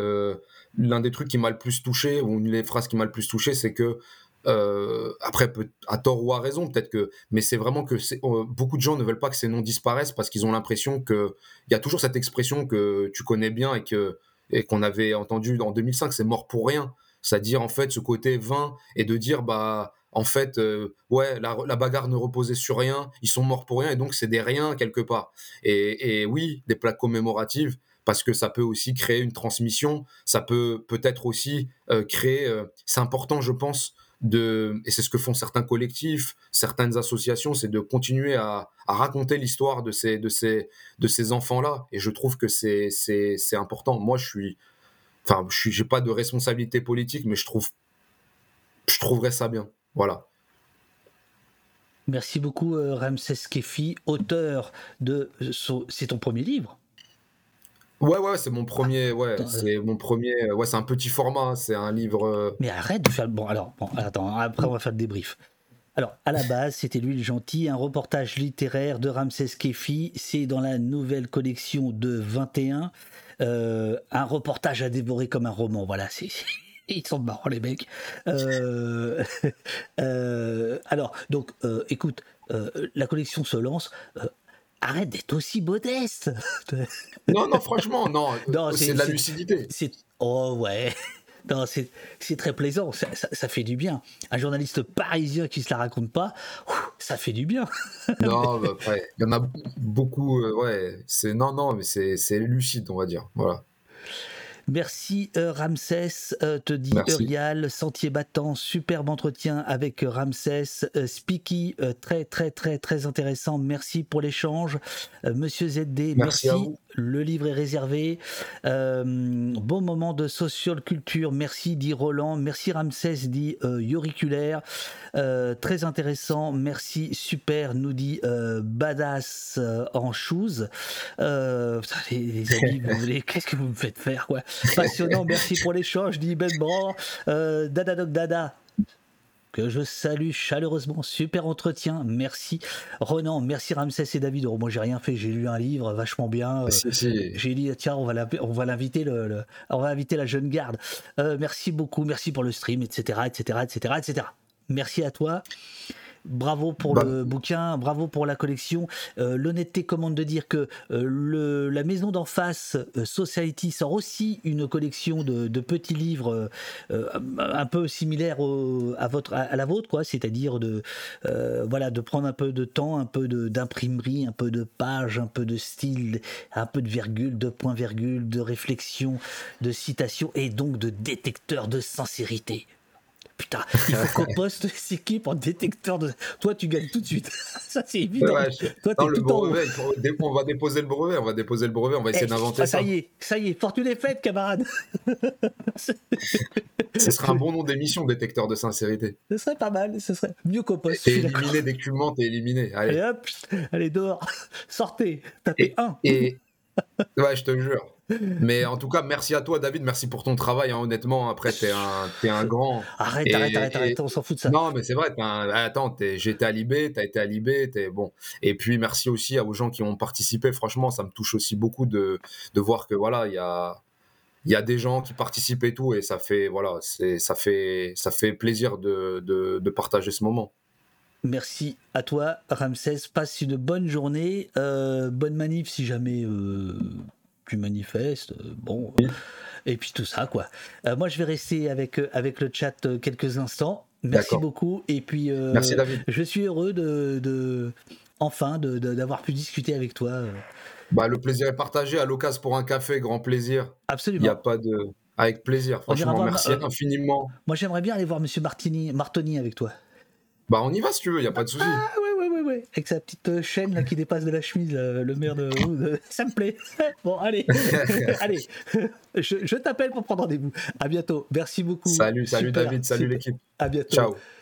l'un des trucs qui m'a le plus touché, ou une des phrases qui m'a le plus touché, c'est que euh, après, à tort ou à raison, peut-être que, mais c'est vraiment que euh, beaucoup de gens ne veulent pas que ces noms disparaissent parce qu'ils ont l'impression que il y a toujours cette expression que tu connais bien et que et qu'on avait entendu en 2005, c'est mort pour rien. C'est-à-dire en fait ce côté vain et de dire bah en fait euh, ouais la, bagarre ne reposait sur rien, ils sont morts pour rien et donc c'est des riens quelque part. Et, et oui, des plaques commémoratives parce que ça peut aussi créer une transmission, ça peut peut-être aussi créer, c'est important je pense et c'est ce que font certains collectifs, certaines associations, c'est de continuer à, raconter l'histoire de ces, enfants-là. Et je trouve que c'est, important. Moi, je n'ai pas de responsabilité politique, mais je je trouverais ça bien. Voilà. Merci beaucoup, euh, Ramsès Kefi, auteur de. C'est ton premier livre? Ouais, ouais, c'est mon premier, ouais, c'est mon premier, ouais, c'est un petit format, hein, c'est un livre. Euh, Mais arrête de faire. Bon, alors, bon, attends, après on va faire le débrief. Alors, à la base, c'était lui le gentil, un reportage littéraire de Ramsès Kefi. C'est dans la nouvelle collection de 21. Euh, un reportage à dévorer comme un roman. Voilà, c'est. Ils sont marrants, les mecs. Euh, alors, donc, écoute, la collection se lance arrête d'être aussi modeste. non, non, franchement, non. c'est de la lucidité. Oh ouais. Non, c'est très plaisant, ça, ça, fait du bien. Un journaliste parisien qui se la raconte pas, ça fait du bien. non, bah, il y en a beaucoup, euh, ouais. C'est non, non, mais c'est lucide, on va dire. Voilà. Merci euh, Ramsès, euh, te dit Urial, Sentier battant, superbe entretien avec Ramsès, euh, Speaky, très très très très intéressant, merci pour l'échange. Monsieur ZD, merci, le livre est réservé. bon moment de social culture, merci dit Roland, merci Ramsès dit Yoriculaire, très intéressant, merci super, nous dit Badass en shoes. les, amis, qu'est-ce que vous me faites faire quoi? Passionnant, merci pour l'échange, dit Ben Bran. Euh, dada Doc Dada, que je salue chaleureusement. Super entretien, merci. Renan, merci Ramsès et David. Oh, moi, j'ai rien fait, j'ai lu un livre vachement bien. Euh, j'ai dit, tiens, on va l'inviter, le, on va inviter la jeune garde. Euh, merci beaucoup, merci pour le stream, etc., etc., etc., etc. Merci à toi. Bravo pour Bah- le bouquin, bravo pour la collection. Euh, L'honnêteté commande de dire que euh, le, la maison d'en face, euh, Society, sort aussi une collection de, de petits livres un peu similaires au- à, votre, à, à la vôtre, quoi. C'est-à-dire de, voilà, de prendre un peu de temps, un peu d'imprimerie, un peu de page, un peu de style, un peu de virgule, de point-virgule, de réflexion, de citation et donc de détecteur de sincérité. Putain, il faut qu'on poste ces équipes en détecteur de. Toi, tu gagnes tout de suite. Ça, c'est évident. Ouais, je- Toi, Non, le tout brevet, on va déposer le brevet, on va déposer le brevet, on va essayer Eh, d'inventer ah, ça. ça y est, ça y est, fortune est faite, camarade. Ce serait un bon nom d'émission, détecteur de sincérité. Ce serait pas mal, ce serait mieux qu'au poste. T'es éliminé, d'écument, t'es éliminé. Allez hop, allez dehors, sortez, tapez un. Et ouais, je te jure. Mais en tout cas, merci à toi, David. Merci pour ton travail. hein, honnêtement, après, t'es un, t'es un grand. Arrête, Et- arrête, arrête, et- arrête, on s'en fout de ça. Non, mais c'est vrai. t'es un- Attends, j'étais à Libé, t'as été à Libé, t'es bon. Et puis merci aussi aux gens qui ont participé. Franchement, ça me touche aussi beaucoup de, de voir que voilà, il y a, il y a des gens qui participent et tout, et ça fait voilà, c'est, ça fait, ça fait plaisir de, de, de partager ce moment. Merci à toi, Ramsès. Passe une bonne journée, euh, bonne manif si jamais euh, tu manifestes. euh, bon, et puis tout ça, quoi. Euh, moi, je vais rester avec, avec le chat quelques instants. Merci beaucoup. Et puis, Merci, David. je suis heureux de, de- enfin, de- de- d'avoir pu discuter avec toi. Bah, le plaisir est partagé. À l'occasion pour un café, grand plaisir. Il Absolument. n'y a pas de. Avec plaisir, franchement, merci infiniment. Moi, j'aimerais bien aller voir Monsieur Martini, Martoni avec toi. Bah, on y va si tu veux, il n'y a pas de souci. Ah ouais, ouais, ouais, ouais. Avec sa petite euh, chaîne là, qui dépasse de la chemise, là, le maire de... Ça me plaît. Bon, allez. allez. Je, je t'appelle pour prendre rendez-vous. À bientôt. Merci beaucoup. Salut, salut Super, David, salut l'équipe. À bientôt. Ciao.